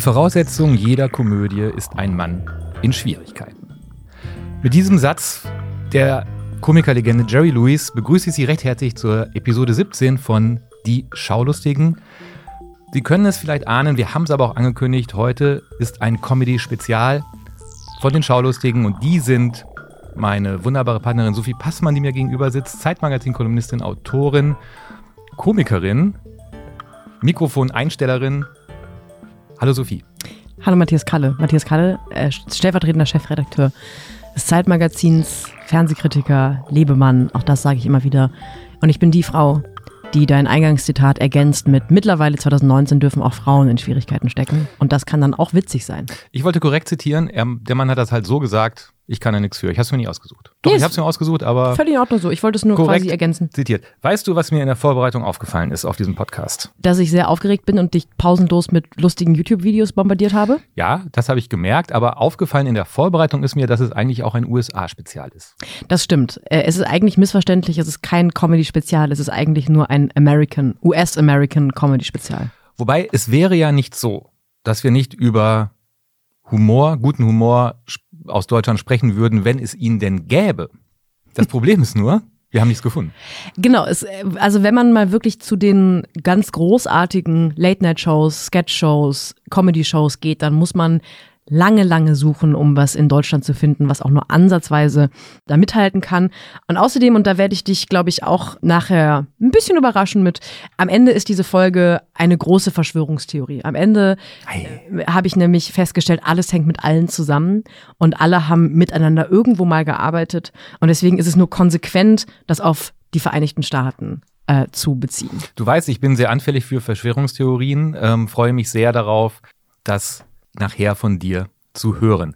Die Voraussetzung jeder Komödie ist ein Mann in Schwierigkeiten. Mit diesem Satz der Komikerlegende Jerry Lewis begrüße ich Sie recht herzlich zur Episode 17 von Die Schaulustigen. Sie können es vielleicht ahnen, wir haben es aber auch angekündigt, heute ist ein Comedy-Spezial von den Schaulustigen und die sind meine wunderbare Partnerin Sophie Passmann, die mir gegenüber sitzt, Zeitmagazin-Kolumnistin, Autorin, Komikerin, Mikrofon-Einstellerin. Hallo Sophie. Hallo Matthias Kalle. Matthias Kalle, äh, stellvertretender Chefredakteur des Zeitmagazins, Fernsehkritiker, Lebemann, auch das sage ich immer wieder. Und ich bin die Frau, die dein Eingangszitat ergänzt mit mittlerweile 2019 dürfen auch Frauen in Schwierigkeiten stecken. Und das kann dann auch witzig sein. Ich wollte korrekt zitieren, er, der Mann hat das halt so gesagt, ich kann da nichts für. Ich habe es mir nie ausgesucht. Doch, Nee, ich habe es mir ausgesucht, aber Völlig in Ordnung so. Ich wollte es nur quasi ergänzen. zitiert. Weißt du, was mir in der Vorbereitung aufgefallen ist auf diesem Podcast? Dass ich sehr aufgeregt bin und dich pausenlos mit lustigen YouTube-Videos bombardiert habe. Ja, das habe ich gemerkt, aber aufgefallen in der Vorbereitung ist mir, dass es eigentlich auch ein USA-Spezial ist. Das stimmt. Äh, Es ist eigentlich missverständlich. Es ist kein Comedy-Spezial. Es ist eigentlich nur ein American, US-American Comedy-Spezial. Wobei es wäre ja nicht so, dass wir nicht über Humor, guten Humor sp- aus Deutschland sprechen würden, wenn es ihn denn gäbe. Das Problem ist nur, wir haben nichts gefunden. Genau, es, äh, also wenn man mal wirklich zu den ganz großartigen Late-Night-Shows, Sketch-Shows, Comedy-Shows geht, dann muss man lange, lange suchen, um was in Deutschland zu finden, was auch nur ansatzweise da mithalten kann. Und außerdem, und da werde ich dich, glaube ich, auch nachher ein bisschen überraschen mit, am Ende ist diese Folge eine große Verschwörungstheorie. Am Ende äh, habe ich nämlich festgestellt, alles hängt mit allen zusammen und alle haben miteinander irgendwo mal gearbeitet. Und deswegen ist es nur konsequent, das auf die Vereinigten Staaten äh, zu beziehen. Du weißt, ich bin sehr anfällig für Verschwörungstheorien, ähm, freue mich sehr darauf, das nachher von dir zu hören.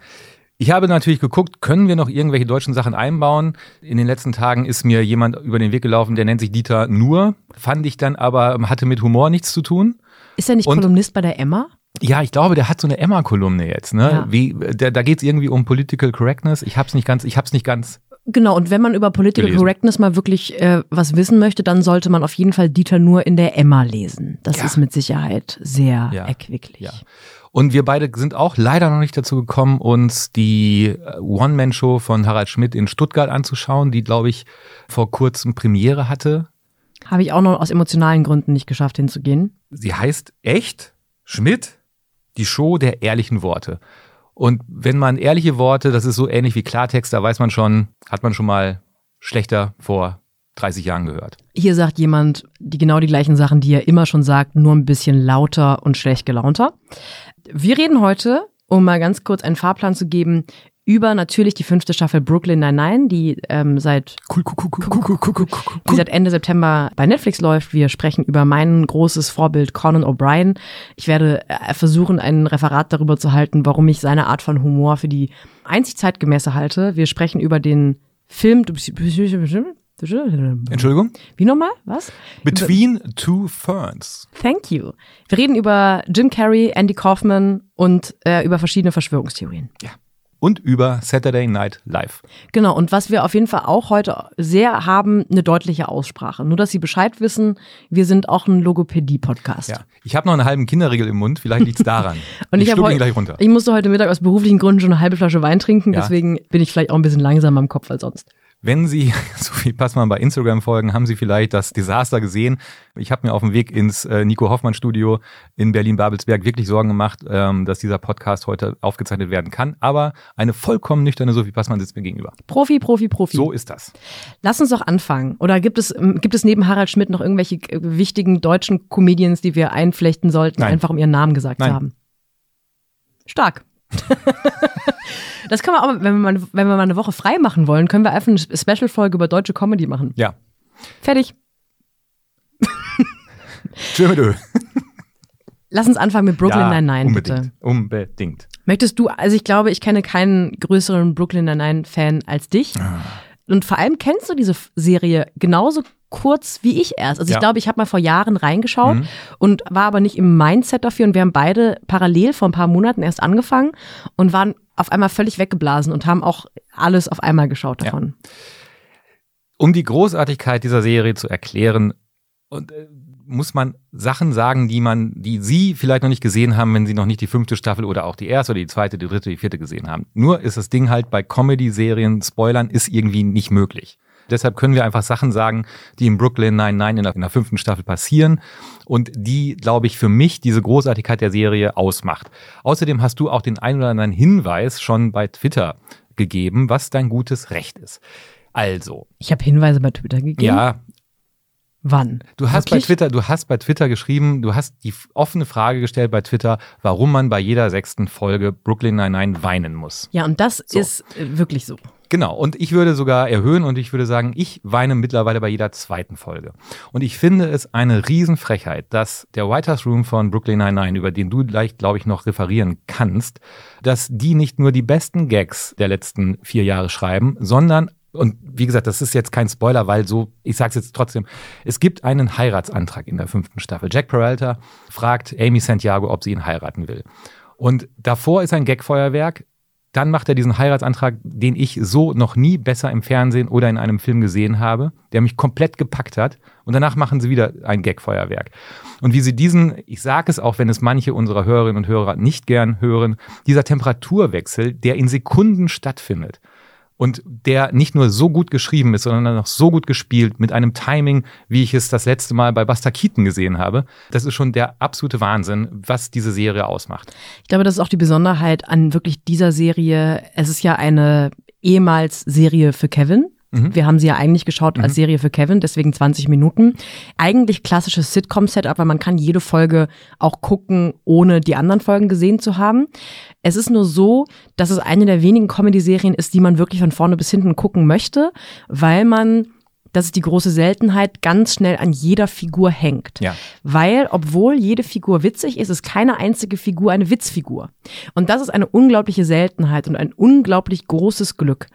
Ich habe natürlich geguckt, können wir noch irgendwelche deutschen Sachen einbauen? In den letzten Tagen ist mir jemand über den Weg gelaufen, der nennt sich Dieter Nur, fand ich dann aber, hatte mit Humor nichts zu tun. Ist er nicht Und- Kolumnist bei der Emma? Ja, ich glaube, der hat so eine Emma-Kolumne jetzt. Ne? Ja. Wie, der, da geht es irgendwie um Political Correctness. Ich hab's nicht ganz, ich hab's nicht ganz. Genau, und wenn man über Political Gelesen. Correctness mal wirklich äh, was wissen möchte, dann sollte man auf jeden Fall Dieter nur in der Emma lesen. Das Ja. ist mit Sicherheit sehr Ja. erquicklich. Ja. Und wir beide sind auch leider noch nicht dazu gekommen, uns die äh, One-Man-Show von Harald Schmidt in Stuttgart anzuschauen, die, glaube ich, vor kurzem Premiere hatte. Habe ich auch noch aus emotionalen Gründen nicht geschafft hinzugehen. Sie heißt echt Schmidt, die Show der ehrlichen Worte. Und wenn man ehrliche Worte, das ist so ähnlich wie Klartext, da weiß man schon, hat man schon mal schlechter vor 30 Jahren gehört. Hier sagt jemand die genau die gleichen Sachen, die er immer schon sagt, nur ein bisschen lauter und schlecht gelaunter. Wir reden heute, um mal ganz kurz einen Fahrplan zu geben, über natürlich die fünfte Staffel Brooklyn Nine-Nine, die ähm, seit die seit Ende September bei Netflix läuft. Wir sprechen über mein großes Vorbild Conan O'Brien. Ich werde äh, versuchen, ein Referat darüber zu halten, warum ich seine Art von Humor für die einzig zeitgemäße halte. Wir sprechen über den Film. Entschuldigung? Wie nochmal? Was? Between Two Ferns. Thank you. Wir reden über Jim Carrey, Andy Kaufman und äh, über verschiedene Verschwörungstheorien. Ja. Und über Saturday Night Live. Genau, und was wir auf jeden Fall auch heute sehr haben, eine deutliche Aussprache. Nur, dass Sie Bescheid wissen, wir sind auch ein Logopädie-Podcast. Ja. Ich habe noch einen halben Kinderriegel im Mund, vielleicht liegt's daran. Und ich, ich ihn gleich runter. Ich musste heute Mittag aus beruflichen Gründen schon eine halbe Flasche Wein trinken, Ja. deswegen bin ich vielleicht auch ein bisschen langsamer im Kopf als sonst. Wenn Sie Sophie Passmann bei Instagram folgen, haben Sie vielleicht das Desaster gesehen. Ich habe mir auf dem Weg ins äh, Nico Hoffmann Studio in Berlin-Babelsberg wirklich Sorgen gemacht, ähm, dass dieser Podcast heute aufgezeichnet werden kann. Aber eine vollkommen nüchterne Sophie Passmann sitzt mir gegenüber. Profi, Profi, Profi. So ist das. Lass uns doch anfangen. Oder gibt es, ähm, gibt es neben Harald Schmidt noch irgendwelche äh, wichtigen deutschen Comedians, die wir einflechten sollten, Nein. einfach um ihren Namen gesagt Nein. zu haben? Stark. das können wir auch, wenn wir, mal, wenn wir mal eine Woche frei machen wollen, können wir einfach eine Special-Folge über deutsche Comedy machen. Ja. Fertig. Tschö mit Ö. Lass uns anfangen mit Brooklyn ja, Nine-Nine, unbedingt. bitte. Unbedingt. Möchtest du, also ich glaube, ich kenne keinen größeren Brooklyn Nine-Nine-Fan als dich. Ah. Und vor allem kennst du diese Serie genauso kurz wie ich erst. Also Ja. ich glaube, ich habe mal vor Jahren reingeschaut Mhm. und war aber nicht im Mindset dafür. Und wir haben beide parallel vor ein paar Monaten erst angefangen und waren auf einmal völlig weggeblasen und haben auch alles auf einmal geschaut Ja. davon. Um die Großartigkeit dieser Serie zu erklären, und äh, muss man Sachen sagen, die man, die Sie vielleicht noch nicht gesehen haben, wenn Sie noch nicht die fünfte Staffel oder auch die erste oder die zweite, die dritte, die vierte gesehen haben. Nur ist das Ding halt bei Comedy-Serien, Spoilern ist irgendwie nicht möglich. Deshalb können wir einfach Sachen sagen, die in Brooklyn 99 in der, in der fünften Staffel passieren und die, glaube ich, für mich diese Großartigkeit der Serie ausmacht. Außerdem hast du auch den ein oder anderen Hinweis schon bei Twitter gegeben, was dein gutes Recht ist. Also. Ich habe Hinweise bei Twitter gegeben. Ja, Wann? Du hast Wirklich? bei Twitter, du hast bei Twitter geschrieben, du hast die offene Frage gestellt bei Twitter, warum man bei jeder sechsten Folge Brooklyn Nine-Nine weinen muss. Ja, und das So. ist äh, wirklich so. Genau, und ich würde sogar erhöhen und ich würde sagen, ich weine mittlerweile bei jeder zweiten Folge. Und ich finde es eine Riesenfrechheit, dass der White House Room von Brooklyn Nine-Nine, über den du gleich, glaube ich, noch referieren kannst, dass die nicht nur die besten Gags der letzten vier Jahre schreiben, sondern und wie gesagt, das ist jetzt kein Spoiler, weil so, ich sag's jetzt trotzdem, es gibt einen Heiratsantrag in der fünften Staffel. Jack Peralta fragt Amy Santiago, ob sie ihn heiraten will. Und davor ist ein Gagfeuerwerk. Dann macht er diesen Heiratsantrag, den ich so noch nie besser im Fernsehen oder in einem Film gesehen habe, der mich komplett gepackt hat. Und danach machen sie wieder ein Gagfeuerwerk. Und wie sie diesen, ich sage es auch, wenn es manche unserer Hörerinnen und Hörer nicht gern hören, dieser Temperaturwechsel, der in Sekunden stattfindet und der nicht nur so gut geschrieben ist, sondern auch so gut gespielt mit einem Timing, wie ich es das letzte Mal bei Buster Keaton gesehen habe. Das ist schon der absolute Wahnsinn, was diese Serie ausmacht. Ich glaube, das ist auch die Besonderheit an wirklich dieser Serie. Es ist ja eine ehemals Serie für Kevin. Wir haben sie ja eigentlich geschaut als Serie für Kevin, deswegen 20 Minuten. Eigentlich klassisches Sitcom-Setup, weil man kann jede Folge auch gucken, ohne die anderen Folgen gesehen zu haben. Es ist nur so, dass es eine der wenigen Comedy-Serien ist, die man wirklich von vorne bis hinten gucken möchte, weil man das ist die große Seltenheit, ganz schnell an jeder Figur hängt. Ja. Weil, obwohl jede Figur witzig ist, ist keine einzige Figur eine Witzfigur. Und das ist eine unglaubliche Seltenheit und ein unglaublich großes Glück.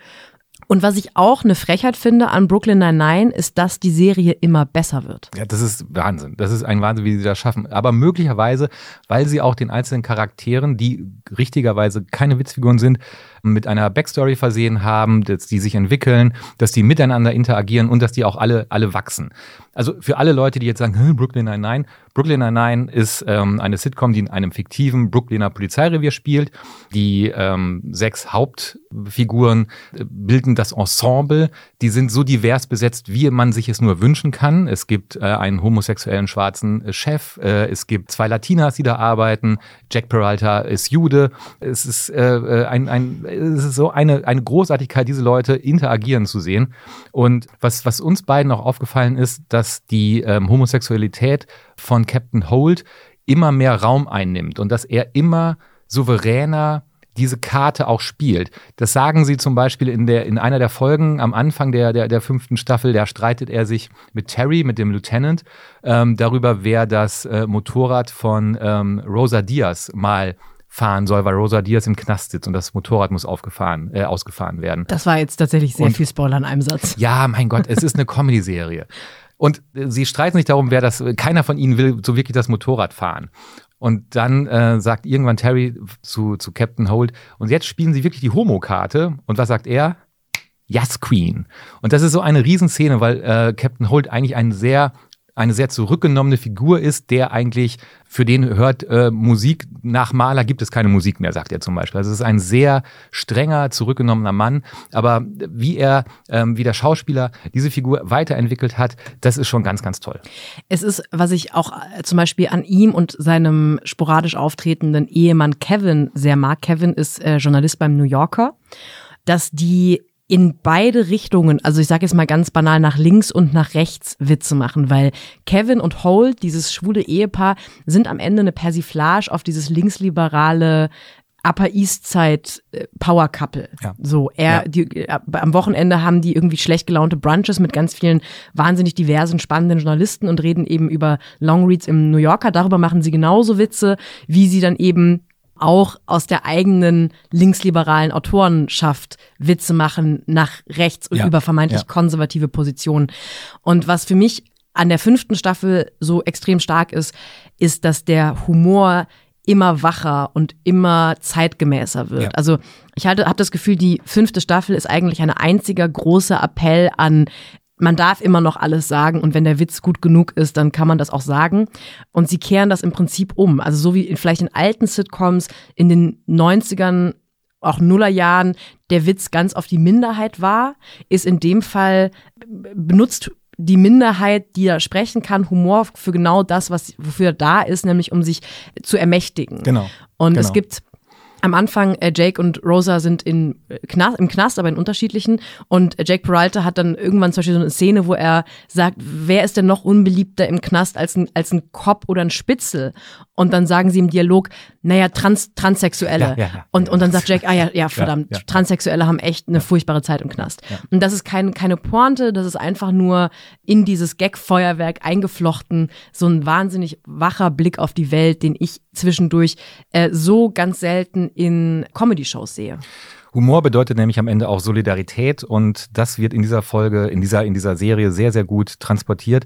Und was ich auch eine Frechheit finde an Brooklyn Nine-Nine, ist, dass die Serie immer besser wird. Ja, das ist Wahnsinn. Das ist ein Wahnsinn, wie sie das schaffen. Aber möglicherweise, weil sie auch den einzelnen Charakteren, die richtigerweise keine Witzfiguren sind, mit einer Backstory versehen haben, dass die sich entwickeln, dass die miteinander interagieren und dass die auch alle, alle wachsen. Also für alle Leute, die jetzt sagen, "Hm, Brooklyn Nine-Nine, Brooklyn Nine-Nine ist ähm, eine Sitcom, die in einem fiktiven Brooklyner Polizeirevier spielt. Die ähm, sechs Hauptfiguren äh, bilden das Ensemble. Die sind so divers besetzt, wie man sich es nur wünschen kann. Es gibt äh, einen homosexuellen schwarzen äh, Chef, äh, es gibt zwei Latinas, die da arbeiten. Jack Peralta ist Jude. Es ist, äh, ein, ein, es ist so eine, eine Großartigkeit, diese Leute interagieren zu sehen. Und was, was uns beiden auch aufgefallen ist, dass die ähm, Homosexualität von Captain Holt immer mehr Raum einnimmt und dass er immer souveräner diese Karte auch spielt. Das sagen sie zum Beispiel in, der, in einer der Folgen am Anfang der, der, der fünften Staffel, da streitet er sich mit Terry, mit dem Lieutenant, ähm, darüber, wer das äh, Motorrad von ähm, Rosa Diaz mal fahren soll, weil Rosa Diaz im Knast sitzt und das Motorrad muss aufgefahren, äh, ausgefahren werden. Das war jetzt tatsächlich sehr Und- viel Spoiler in einem Satz. Ja, mein Gott, es ist eine Comedy-Serie. Und äh, sie streiten sich darum, wer das, keiner von ihnen will so wirklich das Motorrad fahren. Und dann äh, sagt irgendwann Terry zu, zu Captain Holt, und jetzt spielen sie wirklich die Homo-Karte. Und was sagt er? Yes, Queen. Und das ist so eine Riesenszene, weil äh, Captain Holt eigentlich ein sehr eine sehr zurückgenommene Figur ist, der eigentlich, für den hört äh, Musik, nach Maler gibt es keine Musik mehr, sagt er zum Beispiel. Also es ist ein sehr strenger, zurückgenommener Mann, aber wie er, ähm, wie der Schauspieler diese Figur weiterentwickelt hat, das ist schon ganz, ganz toll. Es ist, was ich auch äh, zum Beispiel an ihm und seinem sporadisch auftretenden Ehemann Kevin sehr mag. Kevin ist äh, Journalist beim New Yorker, dass die in beide Richtungen, also ich sage jetzt mal ganz banal, nach links und nach rechts Witze machen, weil Kevin und Holt, dieses schwule Ehepaar, sind am Ende eine Persiflage auf dieses linksliberale Upper East Side äh, Power Couple. Ja. So, er, Ja. die, äh, am Wochenende haben die irgendwie schlecht gelaunte Brunches mit ganz vielen wahnsinnig diversen, spannenden Journalisten und reden eben über Longreads im New Yorker. Darüber machen sie genauso Witze, wie sie dann eben auch aus der eigenen linksliberalen Autorenschaft Witze machen nach rechts und Ja. über vermeintlich Ja. konservative Positionen. Und was für mich an der fünften Staffel so extrem stark ist, ist, dass der Humor immer wacher und immer zeitgemäßer wird. Ja. Also ich habe das Gefühl, die fünfte Staffel ist eigentlich ein einziger großer Appell an man darf immer noch alles sagen und wenn der Witz gut genug ist, dann kann man das auch sagen. Und sie kehren das im Prinzip um. Also so wie in, vielleicht in alten Sitcoms in den 90ern, auch Nullerjahren, der Witz ganz auf die Minderheit war, ist in dem Fall benutzt die Minderheit, die da sprechen kann, Humor für genau das, was wofür er da ist, nämlich um sich zu ermächtigen. Genau. Und genau. es gibt am Anfang, äh, Jake und Rosa sind in, äh, Knast, im Knast, aber in unterschiedlichen. Und äh, Jake Peralta hat dann irgendwann zum Beispiel so eine Szene, wo er sagt, wer ist denn noch unbeliebter im Knast als ein, als ein Cop oder ein Spitzel? Und dann sagen sie im Dialog, naja, Trans, Transsexuelle. Ja, ja, ja. und, und dann sagt Jake, ah ja, ja, verdammt. Transsexuelle haben echt eine furchtbare Zeit im Knast. Und das ist kein, keine Pointe, das ist einfach nur in dieses Gag-Feuerwerk eingeflochten, so ein wahnsinnig wacher Blick auf die Welt, den ich zwischendurch äh, so ganz selten in Comedy-Shows sehe. Humor bedeutet nämlich am Ende auch Solidarität und das wird in dieser Folge, in dieser, in dieser Serie sehr, sehr gut transportiert.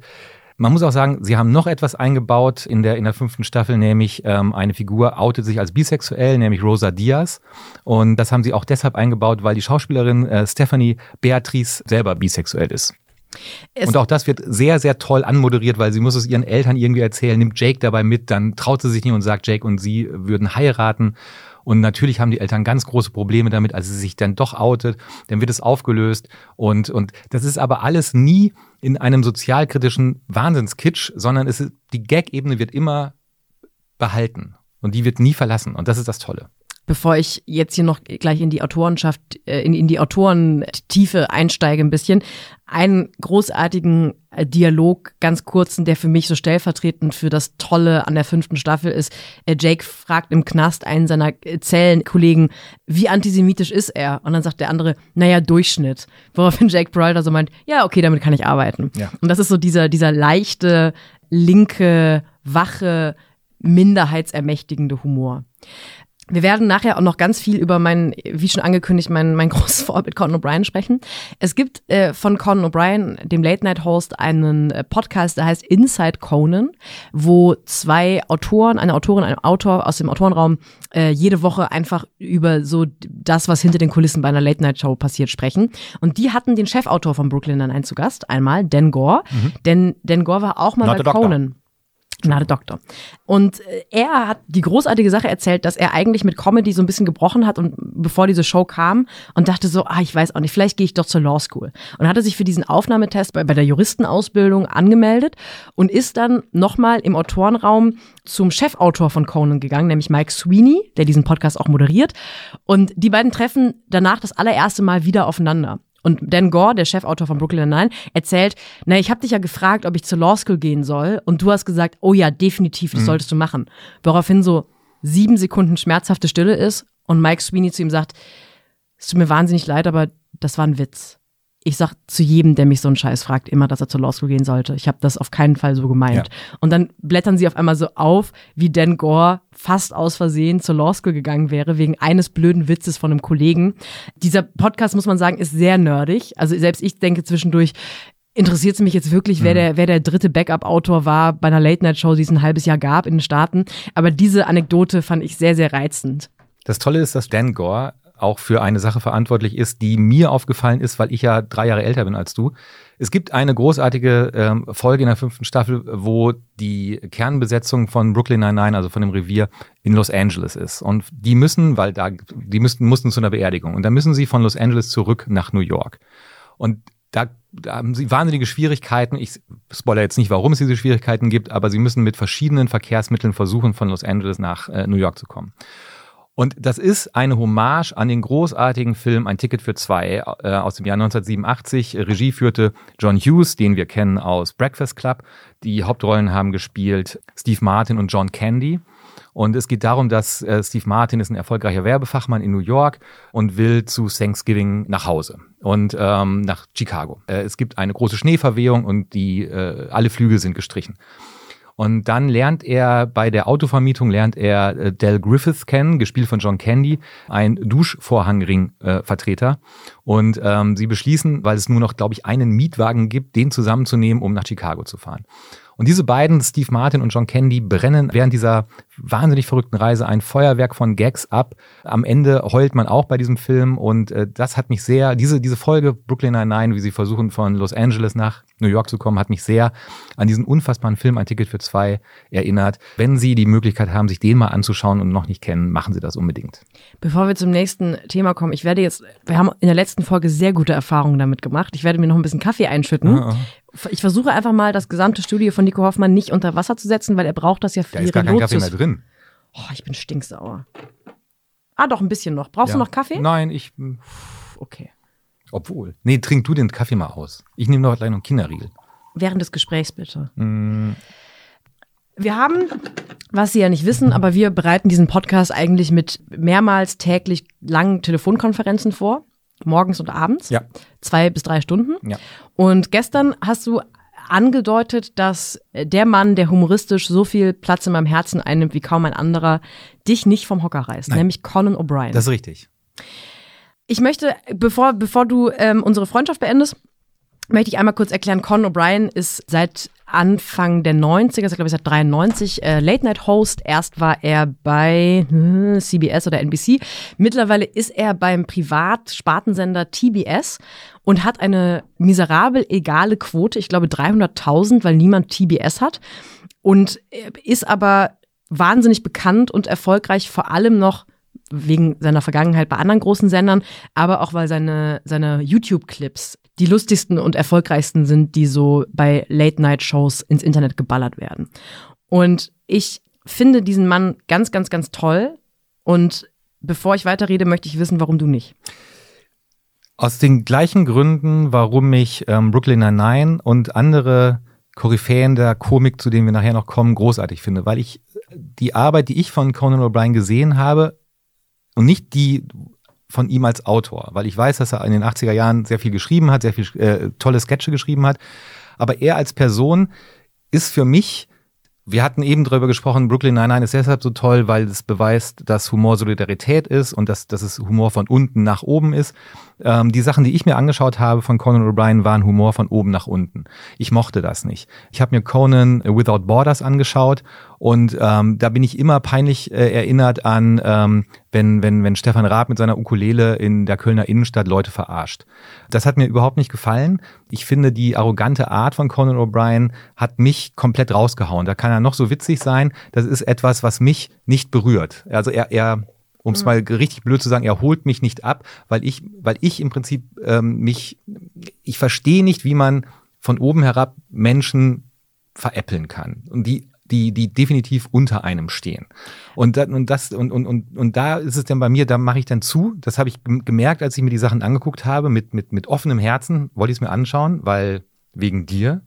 Man muss auch sagen, sie haben noch etwas eingebaut in der, in der fünften Staffel, nämlich ähm, eine Figur outet sich als bisexuell, nämlich Rosa Diaz. Und das haben sie auch deshalb eingebaut, weil die Schauspielerin äh, Stephanie Beatrice selber bisexuell ist. Es und auch das wird sehr, sehr toll anmoderiert, weil sie muss es ihren Eltern irgendwie erzählen, nimmt Jake dabei mit, dann traut sie sich nicht und sagt, Jake und sie würden heiraten. Und natürlich haben die Eltern ganz große Probleme damit, als sie sich dann doch outet, dann wird es aufgelöst. Und, und das ist aber alles nie in einem sozialkritischen Wahnsinnskitsch, sondern es die Gag-Ebene wird immer behalten. Und die wird nie verlassen. Und das ist das Tolle bevor ich jetzt hier noch gleich in die Autorenschaft, äh, in, in die Autorentiefe einsteige ein bisschen, einen großartigen äh, Dialog, ganz kurzen, der für mich so stellvertretend für das Tolle an der fünften Staffel ist. Äh, Jake fragt im Knast einen seiner Zellenkollegen, wie antisemitisch ist er? Und dann sagt der andere, naja, Durchschnitt. Woraufhin Jake Brolder so meint, ja, okay, damit kann ich arbeiten. Ja. Und das ist so dieser, dieser leichte, linke, wache, minderheitsermächtigende Humor. Wir werden nachher auch noch ganz viel über mein, wie schon angekündigt, mein, mein großes Vorbild Conan O'Brien sprechen. Es gibt äh, von Conan O'Brien, dem Late-Night-Host, einen äh, Podcast, der heißt Inside Conan, wo zwei Autoren, eine Autorin, ein Autor aus dem Autorenraum äh, jede Woche einfach über so das, was hinter den Kulissen bei einer Late-Night-Show passiert, sprechen. Und die hatten den Chefautor von Brooklyn Nine-Nine zu Gast, einmal, Dan Gore. Denn Dan Gore war auch mal Not bei. Conan. Gnade Doktor. Und äh, er hat die großartige Sache erzählt, dass er eigentlich mit Comedy so ein bisschen gebrochen hat und bevor diese Show kam und dachte so, ah, ich weiß auch nicht, vielleicht gehe ich doch zur Law School. Und hatte sich für diesen Aufnahmetest bei, bei der Juristenausbildung angemeldet und ist dann nochmal im Autorenraum zum Chefautor von Conan gegangen, nämlich Mike Sweeney, der diesen Podcast auch moderiert. Und die beiden treffen danach das allererste Mal wieder aufeinander. Und Dan Gore, der Chefautor von Brooklyn Nine, erzählt, na, ich habe dich ja gefragt, ob ich zur Law School gehen soll. Und du hast gesagt, oh ja, definitiv, das solltest du machen. Woraufhin so sieben Sekunden schmerzhafte Stille ist und Mike Sweeney zu ihm sagt, es tut mir wahnsinnig leid, aber das war ein Witz. Ich sag zu jedem, der mich so einen Scheiß fragt, immer, dass er zur Law School gehen sollte. Ich habe das auf keinen Fall so gemeint. Und dann blättern sie auf einmal so auf, wie Dan Gore fast aus Versehen zur Law School gegangen wäre, wegen eines blöden Witzes von einem Kollegen. Dieser Podcast, muss man sagen, ist sehr nerdig. Also selbst ich denke zwischendurch, interessiert es mich jetzt wirklich, wer der, wer der dritte Backup-Autor war bei einer Late-Night-Show, die es ein halbes Jahr gab in den Staaten. Aber diese Anekdote fand ich sehr, sehr reizend. Das Tolle ist, dass Dan Gore auch für eine Sache verantwortlich ist, die mir aufgefallen ist, weil ich ja drei Jahre älter bin als du. Es gibt eine großartige ähm, Folge in der fünften Staffel, wo die Kernbesetzung von Brooklyn Nine-Nine, also von dem Revier, in Los Angeles ist. Und die müssen, weil da, die müssten, mussten zu einer Beerdigung. Und dann müssen sie von Los Angeles zurück nach New York. Und da, da haben sie wahnsinnige Schwierigkeiten. Ich spoilere jetzt nicht, warum es diese Schwierigkeiten gibt, aber sie müssen mit verschiedenen Verkehrsmitteln versuchen, von Los Angeles nach äh, New York zu kommen. Und das ist eine Hommage an den großartigen Film Ein Ticket für zwei äh, aus dem Jahr 1987. Regie führte John Hughes, den wir kennen aus Breakfast Club. Die Hauptrollen haben gespielt Steve Martin und John Candy. Und es geht darum, dass äh, Steve Martin ist ein erfolgreicher Werbefachmann in New York und will zu Thanksgiving nach Hause und ähm, nach Chicago. Äh, es gibt eine große Schneeverwehung und die äh, alle Flüge sind gestrichen. Und dann lernt er bei der Autovermietung lernt er äh, Del Griffith kennen, gespielt von John Candy, ein Duschvorhangring-Vertreter. und ähm, sie beschließen, weil es nur noch, glaube ich, einen Mietwagen gibt, den zusammenzunehmen, um nach Chicago zu fahren. Und diese beiden, Steve Martin und John Candy, brennen während dieser wahnsinnig verrückten Reise ein Feuerwerk von Gags ab. Am Ende heult man auch bei diesem Film und äh, das hat mich sehr, diese, diese Folge Brooklyn Nine-Nine, wie sie versuchen von Los Angeles nach New York zu kommen, hat mich sehr an diesen unfassbaren Film Ein Ticket für zwei erinnert. Wenn Sie die Möglichkeit haben, sich den mal anzuschauen und noch nicht kennen, machen Sie das unbedingt. Bevor wir zum nächsten Thema kommen, ich werde jetzt, wir haben in der letzten Folge sehr gute Erfahrungen damit gemacht. Ich werde mir noch ein bisschen Kaffee einschütten. Ah, ah. Ich versuche einfach mal das gesamte Studio von Nico Hoffmann nicht unter Wasser zu setzen, weil er braucht das ja für da ist gar kein Kaffee mehr drin. Oh, ich bin stinksauer. Ah, doch, ein bisschen noch. Brauchst ja. du noch Kaffee? Nein, ich. Okay. Obwohl. Nee, trink du den Kaffee mal aus. Ich nehme noch gleich noch einen Kinderriegel. Während des Gesprächs bitte. Mm. Wir haben, was Sie ja nicht wissen, aber wir bereiten diesen Podcast eigentlich mit mehrmals täglich langen Telefonkonferenzen vor. Morgens und abends. Ja. Zwei bis drei Stunden. Ja. Und gestern hast du angedeutet, dass der Mann, der humoristisch so viel Platz in meinem Herzen einnimmt wie kaum ein anderer, dich nicht vom Hocker reißt, Nein. nämlich Conan O'Brien. Das ist richtig. Ich möchte, bevor, bevor du ähm, unsere Freundschaft beendest, möchte ich einmal kurz erklären, Conan O'Brien ist seit Anfang der 90er, also glaube ich seit 93, äh, Late-Night-Host. Erst war er bei hm, CBS oder NBC. Mittlerweile ist er beim Privat-Spartensender TBS und hat eine miserabel egale Quote, ich glaube 300.000, weil niemand TBS hat. Und ist aber wahnsinnig bekannt und erfolgreich, vor allem noch wegen seiner Vergangenheit bei anderen großen Sendern, aber auch weil seine, seine YouTube-Clips die lustigsten und erfolgreichsten sind, die so bei Late-Night-Shows ins Internet geballert werden. Und ich finde diesen Mann ganz, ganz, ganz toll. Und bevor ich weiterrede, möchte ich wissen, warum du nicht. Aus den gleichen Gründen, warum ich ähm, Brooklyn Nine-Nine und andere Koryphäen der Komik, zu denen wir nachher noch kommen, großartig finde, weil ich die Arbeit, die ich von Conan O'Brien gesehen habe, und nicht die von ihm als Autor, weil ich weiß, dass er in den 80er Jahren sehr viel geschrieben hat, sehr viel äh, tolle Sketche geschrieben hat. Aber er als Person ist für mich wir hatten eben darüber gesprochen, Brooklyn Nine-Nine ist deshalb so toll, weil es beweist, dass Humor Solidarität ist und dass, dass es Humor von unten nach oben ist. Ähm, die Sachen, die ich mir angeschaut habe von Conan O'Brien, waren Humor von oben nach unten. Ich mochte das nicht. Ich habe mir Conan Without Borders angeschaut und ähm, da bin ich immer peinlich äh, erinnert an, ähm, wenn, wenn, wenn Stefan Raab mit seiner Ukulele in der Kölner Innenstadt Leute verarscht. Das hat mir überhaupt nicht gefallen. Ich finde, die arrogante Art von Conan O'Brien hat mich komplett rausgehauen. Da kann er noch so witzig sein. Das ist etwas, was mich nicht berührt. Also er, er um es mhm. mal richtig blöd zu sagen, er holt mich nicht ab, weil ich, weil ich im Prinzip ähm, mich, ich verstehe nicht, wie man von oben herab Menschen veräppeln kann. Und die die, die definitiv unter einem stehen. Und, da, und, das, und, und, und, und da ist es dann bei mir, da mache ich dann zu. Das habe ich gemerkt, als ich mir die Sachen angeguckt habe, mit, mit, mit offenem Herzen wollte ich es mir anschauen, weil wegen dir.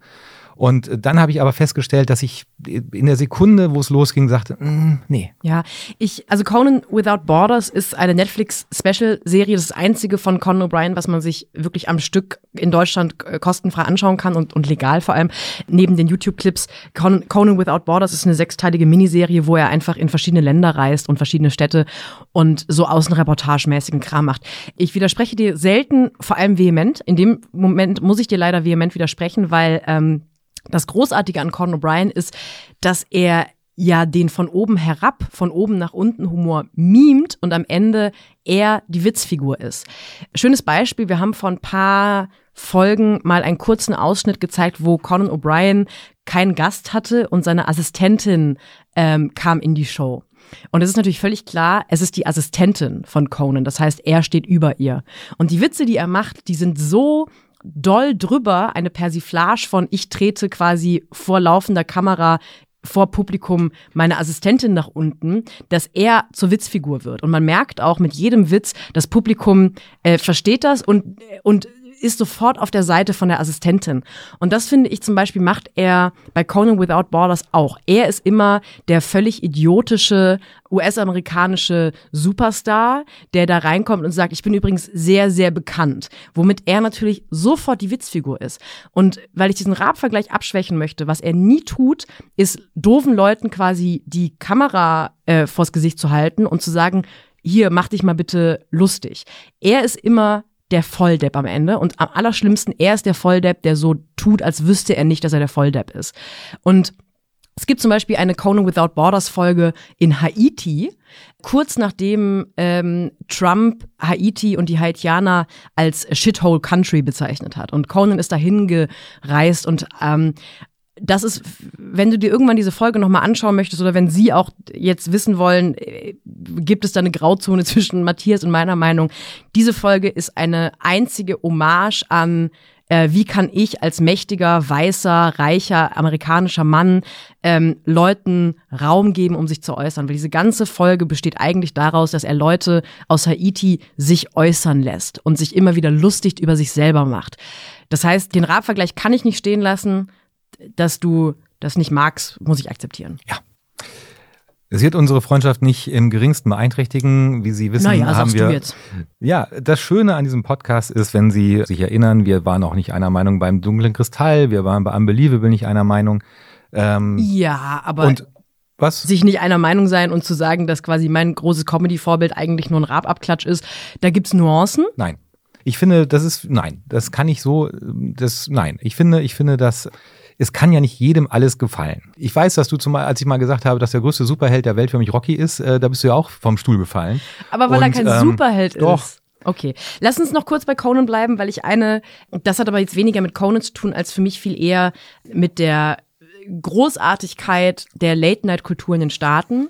Und dann habe ich aber festgestellt, dass ich in der Sekunde, wo es losging, sagte, mm, nee. Ja, ich, also Conan Without Borders ist eine Netflix-Special-Serie, das, einzige von Conan O'Brien, was man sich wirklich am Stück in Deutschland äh, kostenfrei anschauen kann und, und legal vor allem. Neben den YouTube-Clips. Conan, Conan Without Borders ist eine sechsteilige Miniserie, wo er einfach in verschiedene Länder reist und verschiedene Städte und so außenreportagemäßigen Kram macht. Ich widerspreche dir selten, vor allem vehement. In dem Moment muss ich dir leider vehement widersprechen, weil ähm, das Großartige an Conan O'Brien ist, dass er ja den von oben herab, von oben nach unten Humor mimt und am Ende er die Witzfigur ist. Schönes Beispiel, wir haben vor ein paar Folgen mal einen kurzen Ausschnitt gezeigt, wo Conan O'Brien keinen Gast hatte und seine Assistentin ähm, kam in die Show. Und es ist natürlich völlig klar, es ist die Assistentin von Conan. Das heißt, er steht über ihr. Und die Witze, die er macht, die sind so doll drüber eine Persiflage von ich trete quasi vor laufender Kamera vor Publikum meine Assistentin nach unten, dass er zur Witzfigur wird. Und man merkt auch mit jedem Witz, das Publikum äh, versteht das und, und ist sofort auf der Seite von der Assistentin. Und das finde ich zum Beispiel macht er bei Conan Without Borders auch. Er ist immer der völlig idiotische US-amerikanische Superstar, der da reinkommt und sagt, ich bin übrigens sehr, sehr bekannt. Womit er natürlich sofort die Witzfigur ist. Und weil ich diesen Raab-Vergleich abschwächen möchte, was er nie tut, ist doofen Leuten quasi die Kamera äh, vors Gesicht zu halten und zu sagen, hier, mach dich mal bitte lustig. Er ist immer der Volldepp am Ende und am allerschlimmsten, er ist der Volldepp, der so tut, als wüsste er nicht, dass er der Volldepp ist. Und es gibt zum Beispiel eine Conan Without Borders Folge in Haiti, kurz nachdem ähm, Trump Haiti und die Haitianer als Shithole Country bezeichnet hat. Und Conan ist dahin gereist und ähm, das ist, wenn du dir irgendwann diese Folge nochmal anschauen möchtest oder wenn Sie auch jetzt wissen wollen, äh, gibt es da eine Grauzone zwischen Matthias und meiner Meinung. Diese Folge ist eine einzige Hommage an äh, wie kann ich als mächtiger, weißer, reicher, amerikanischer Mann ähm, Leuten Raum geben, um sich zu äußern. Weil diese ganze Folge besteht eigentlich daraus, dass er Leute aus Haiti sich äußern lässt und sich immer wieder lustig über sich selber macht. Das heißt, den Rabvergleich kann ich nicht stehen lassen dass du das nicht magst, muss ich akzeptieren. Ja. Es wird unsere Freundschaft nicht im geringsten beeinträchtigen. Wie Sie wissen, naja, haben wir. Ja, das Schöne an diesem Podcast ist, wenn Sie sich erinnern, wir waren auch nicht einer Meinung beim dunklen Kristall, wir waren bei Unbelievable nicht einer Meinung. Ähm, ja, aber und was? sich nicht einer Meinung sein und zu sagen, dass quasi mein großes Comedy-Vorbild eigentlich nur ein Rababklatsch ist, da gibt's Nuancen. Nein. Ich finde, das ist, nein, das kann ich so, das, nein. Ich finde, ich finde, dass es kann ja nicht jedem alles gefallen. Ich weiß, dass du zumal, als ich mal gesagt habe, dass der größte Superheld der Welt für mich Rocky ist, äh, da bist du ja auch vom Stuhl gefallen. Aber weil Und, er kein ähm, Superheld doch. ist. Okay, lass uns noch kurz bei Conan bleiben, weil ich eine, das hat aber jetzt weniger mit Conan zu tun, als für mich viel eher mit der Großartigkeit der Late-Night-Kultur in den Staaten.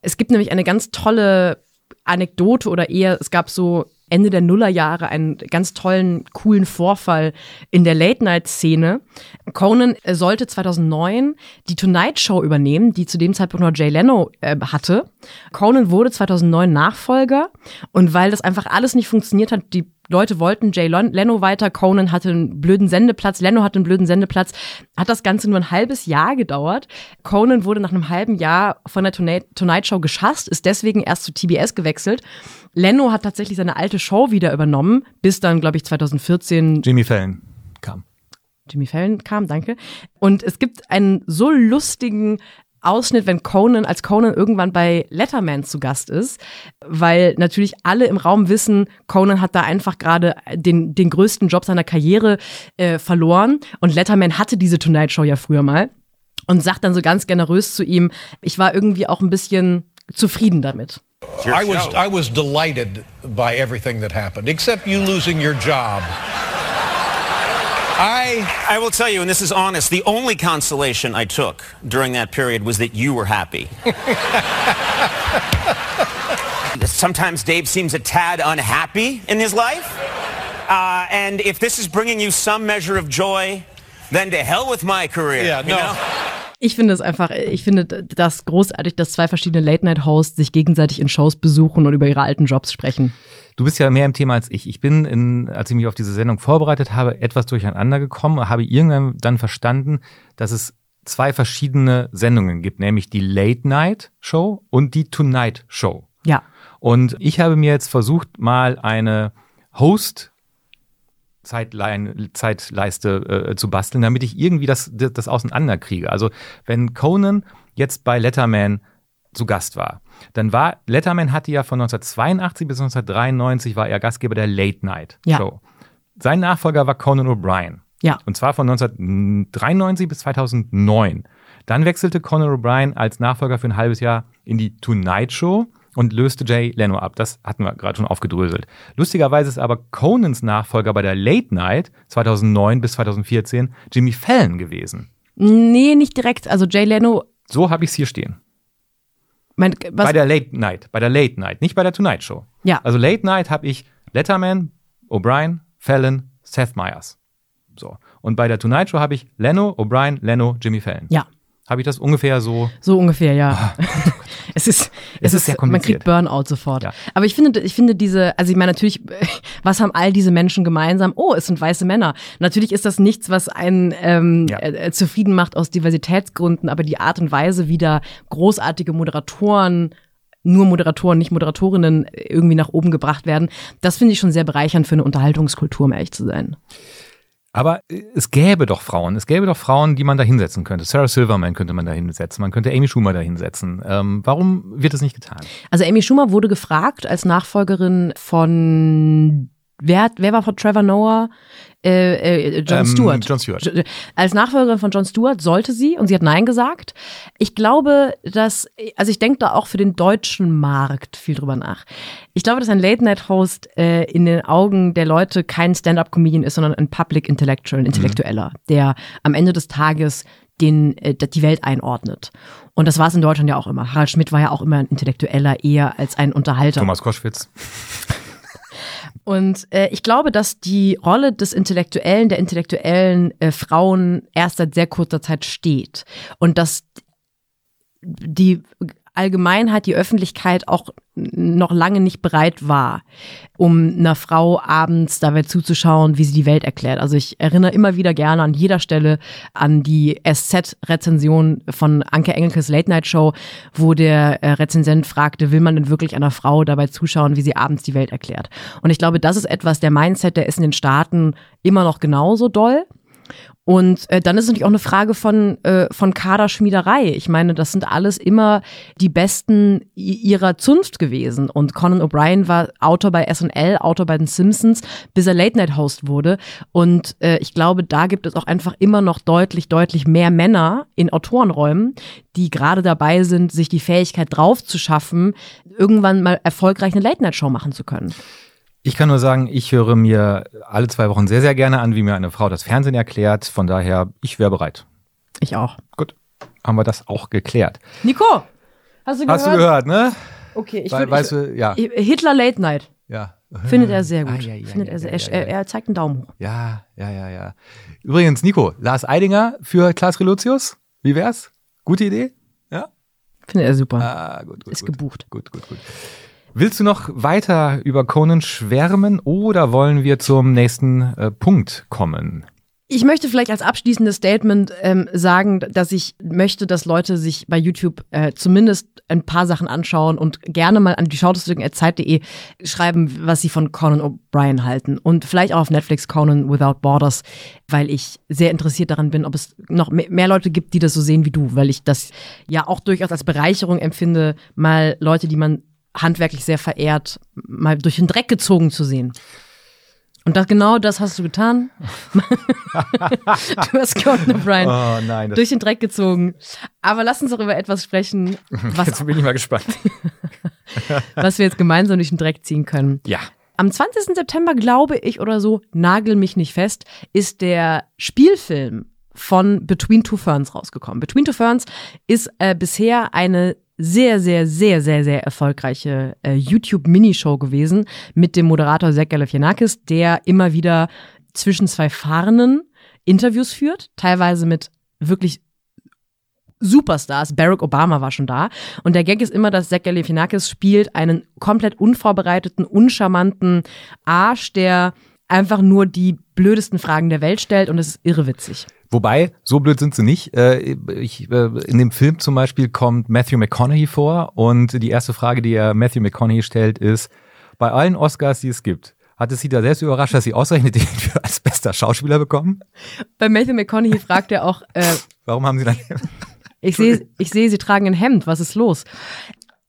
Es gibt nämlich eine ganz tolle Anekdote oder eher, es gab so Ende der Nullerjahre einen ganz tollen, coolen Vorfall in der Late-Night-Szene. Conan sollte 2009 die Tonight Show übernehmen, die zu dem Zeitpunkt noch Jay Leno äh, hatte. Conan wurde 2009 Nachfolger und weil das einfach alles nicht funktioniert hat, die Leute wollten Jay Leno weiter, Conan hatte einen blöden Sendeplatz, Leno hatte einen blöden Sendeplatz, hat das Ganze nur ein halbes Jahr gedauert. Conan wurde nach einem halben Jahr von der Tonight Show geschasst, ist deswegen erst zu TBS gewechselt Leno hat tatsächlich seine alte Show wieder übernommen, bis dann, glaube ich, 2014 Jimmy Fallon kam. Jimmy Fallon kam, danke. Und es gibt einen so lustigen Ausschnitt, wenn Conan, als Conan irgendwann bei Letterman zu Gast ist, weil natürlich alle im Raum wissen, Conan hat da einfach gerade den, den größten Job seiner Karriere äh, verloren und Letterman hatte diese Tonight Show ja früher mal und sagt dann so ganz generös zu ihm, ich war irgendwie auch ein bisschen zufrieden damit. I was I was delighted by everything that happened, except you losing your job. I I will tell you, and this is honest, the only consolation I took during that period was that you were happy. Sometimes Dave seems a tad unhappy in his life. Uh, and if this is bringing you some measure of joy, then to hell with my career. Yeah, you no. know? Ich finde es einfach, ich finde das großartig, dass zwei verschiedene Late-Night-Hosts sich gegenseitig in Shows besuchen und über ihre alten Jobs sprechen. Du bist ja mehr im Thema als ich. Ich bin, in, als ich mich auf diese Sendung vorbereitet habe, etwas durcheinander gekommen, habe irgendwann dann verstanden, dass es zwei verschiedene Sendungen gibt, nämlich die Late Night Show und die Tonight Show. Ja. Und ich habe mir jetzt versucht, mal eine Host Zeitlein, Zeitleiste äh, zu basteln, damit ich irgendwie das, das, das auseinanderkriege. Also wenn Conan jetzt bei Letterman zu Gast war, dann war, Letterman hatte ja von 1982 bis 1993 war er Gastgeber der Late Night Ja. Show. Sein Nachfolger war Conan O'Brien. Ja. Und zwar von 1993 bis 2009. Dann wechselte Conan O'Brien als Nachfolger für ein halbes Jahr in die Tonight Show und löste Jay Leno ab. Das hatten wir gerade schon aufgedröselt. Lustigerweise ist aber Conans Nachfolger bei der Late Night 2009 bis 2014 Jimmy Fallon gewesen. Nee, nicht direkt. Also Jay Leno, So habe ich es hier stehen. mein, Bei der Late Night, bei der Late Night, nicht bei der Tonight Show. Ja. Also Late Night habe ich Letterman, O'Brien, Fallon, Seth Meyers. So. Und bei der Tonight Show habe ich Leno, O'Brien, Leno, Jimmy Fallon. ja, Habe ich das ungefähr so? so ungefähr, ja. es ist, Es ist sehr Man kompliziert. kriegt Burnout sofort. Ja. Aber ich finde, ich finde diese, also ich meine natürlich, was haben all diese Menschen gemeinsam? Oh, es sind weiße Männer. Natürlich ist das nichts, was einen ähm, Ja. äh, zufrieden macht aus Diversitätsgründen, aber die Art und Weise, wie da großartige Moderatoren nur Moderatoren, nicht Moderatorinnen irgendwie nach oben gebracht werden. Das finde ich schon sehr bereichernd für eine Unterhaltungskultur, um ehrlich zu sein. Aber äh, es gäbe doch Frauen. Es gäbe doch Frauen, die man da hinsetzen könnte. Sarah Silverman könnte man da hinsetzen. Man könnte Amy Schumer da hinsetzen. Ähm, warum wird es nicht getan? Also Amy Schumer wurde gefragt als Nachfolgerin von wer, wer war vor Trevor Noah? Äh, äh, Jon Ähm, Stewart. Jon Stewart. Als Nachfolgerin von Jon Stewart sollte sie und sie hat Nein gesagt. Ich glaube, dass, also ich denke da auch für den deutschen Markt viel drüber nach. Ich glaube, dass ein Late-Night-Host äh, in den Augen der Leute kein Stand-Up-Comedian ist, sondern ein Public Intellectual, ein Intellektueller, der am Ende des Tages den, äh, die Welt einordnet. Und das war es in Deutschland ja auch immer. Harald Schmidt war ja auch immer ein Intellektueller eher als ein Unterhalter. Thomas Koschwitz. Und äh, ich glaube, dass die Rolle des Intellektuellen, der intellektuellen äh, Frauen erst seit sehr kurzer Zeit steht. Und dass die Allgemeinheit, die Öffentlichkeit auch noch lange nicht bereit war, um einer Frau abends dabei zuzuschauen, wie sie die Welt erklärt. Also ich erinnere immer wieder gerne an jeder Stelle an die SZ-Rezension von Anke Engelkes Late Night Show, wo der äh, Rezensent fragte, will man denn wirklich einer Frau dabei zuschauen, wie sie abends die Welt erklärt? Und ich glaube, das ist etwas, der Mindset, der ist in den Staaten immer noch genauso doll. Und äh, dann ist natürlich auch eine Frage von, äh, von Kaderschmiederei. Ich meine, das sind alles immer die Besten ihrer Zunft gewesen. Und Conan O'Brien war Autor bei SNL, Autor bei den Simpsons, bis er Late-Night-Host wurde. Und äh, ich glaube, da gibt es auch einfach immer noch deutlich, deutlich mehr Männer in Autorenräumen, die gerade dabei sind, sich die Fähigkeit drauf zu schaffen, irgendwann mal erfolgreich eine Late-Night-Show machen zu können. Ich kann nur sagen, ich höre mir alle zwei Wochen sehr, sehr gerne an, wie mir eine Frau das Fernsehen erklärt. Von daher, ich wäre bereit. Ich auch. Gut, haben wir das auch geklärt. Nico, hast du gehört? Hast du gehört, ne? Okay, ich Weil, weißt du, ja. Hitler Late Night. ja. Findet er sehr gut. Ah, ja, ja, Findet ja, er, sehr, ja, er, er zeigt einen Daumen hoch. Ja, ja, ja, ja. Übrigens, Nico, Lars Eidinger für Klaas Relotius. Wie wär's? Gute Idee? Ja? Findet er super. Ah, gut, gut. Ist gut. gebucht. Gut, gut, gut. Willst du noch weiter über Conan schwärmen oder wollen wir zum nächsten äh, Punkt kommen? Ich möchte vielleicht als abschließendes Statement ähm, sagen, dass ich möchte, dass Leute sich bei YouTube äh, zumindest ein paar Sachen anschauen und gerne mal an die Schautestücken.zeit.de schreiben, was sie von Conan O'Brien halten. Und vielleicht auch auf Netflix Conan Without Borders, weil ich sehr interessiert daran bin, ob es noch mehr, mehr Leute gibt, die das so sehen wie du, weil ich das ja auch durchaus als Bereicherung empfinde, mal Leute, die man handwerklich sehr verehrt, mal durch den Dreck gezogen zu sehen. Und das, genau das hast du getan. du hast Conan O'Brien Oh nein, durch den Dreck gezogen. Aber lass uns doch über etwas sprechen, was, jetzt bin ich mal gespannt. was wir jetzt gemeinsam durch den Dreck ziehen können. Ja. Am 20. September, glaube ich oder so, nagel mich nicht fest, ist der Spielfilm von Between Two Ferns rausgekommen. Between Two Ferns ist äh, bisher eine sehr, sehr, sehr, sehr, sehr erfolgreiche äh, YouTube-Minishow gewesen mit dem Moderator Zach Galifianakis, der immer wieder zwischen zwei Fahnen Interviews führt, teilweise mit wirklich Superstars. Barack Obama war schon da. Und der Gag ist immer, dass Zach Galifianakis spielt einen komplett unvorbereiteten, uncharmanten Arsch, der einfach nur die blödesten Fragen der Welt stellt und es ist irrewitzig. Wobei, so blöd sind sie nicht. Äh, Ich, äh, in dem Film zum Beispiel kommt Matthew McConaughey vor und die erste Frage, die er Matthew McConaughey stellt, ist, bei allen Oscars, die es gibt, hat es sie da selbst überrascht, dass sie ausgerechnet den für als bester Schauspieler bekommen? Bei Matthew McConaughey fragt er auch, äh, Warum haben sie dann... ich sehe, ich sehe, sie tragen ein Hemd, was ist los?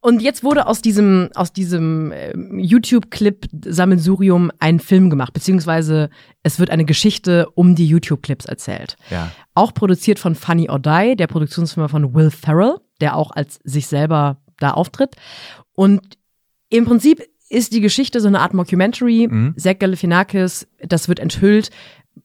Und jetzt wurde aus diesem, aus diesem ähm, YouTube-Clip-Sammelsurium ein Film gemacht, beziehungsweise es wird eine Geschichte um die YouTube-Clips erzählt. Ja. Auch produziert von Funny or Die, der Produktionsfirma von Will Ferrell, der auch als sich selber da auftritt. Und im Prinzip ist die Geschichte so eine Art Mockumentary. Mhm. Zach Galifianakis, das wird enthüllt,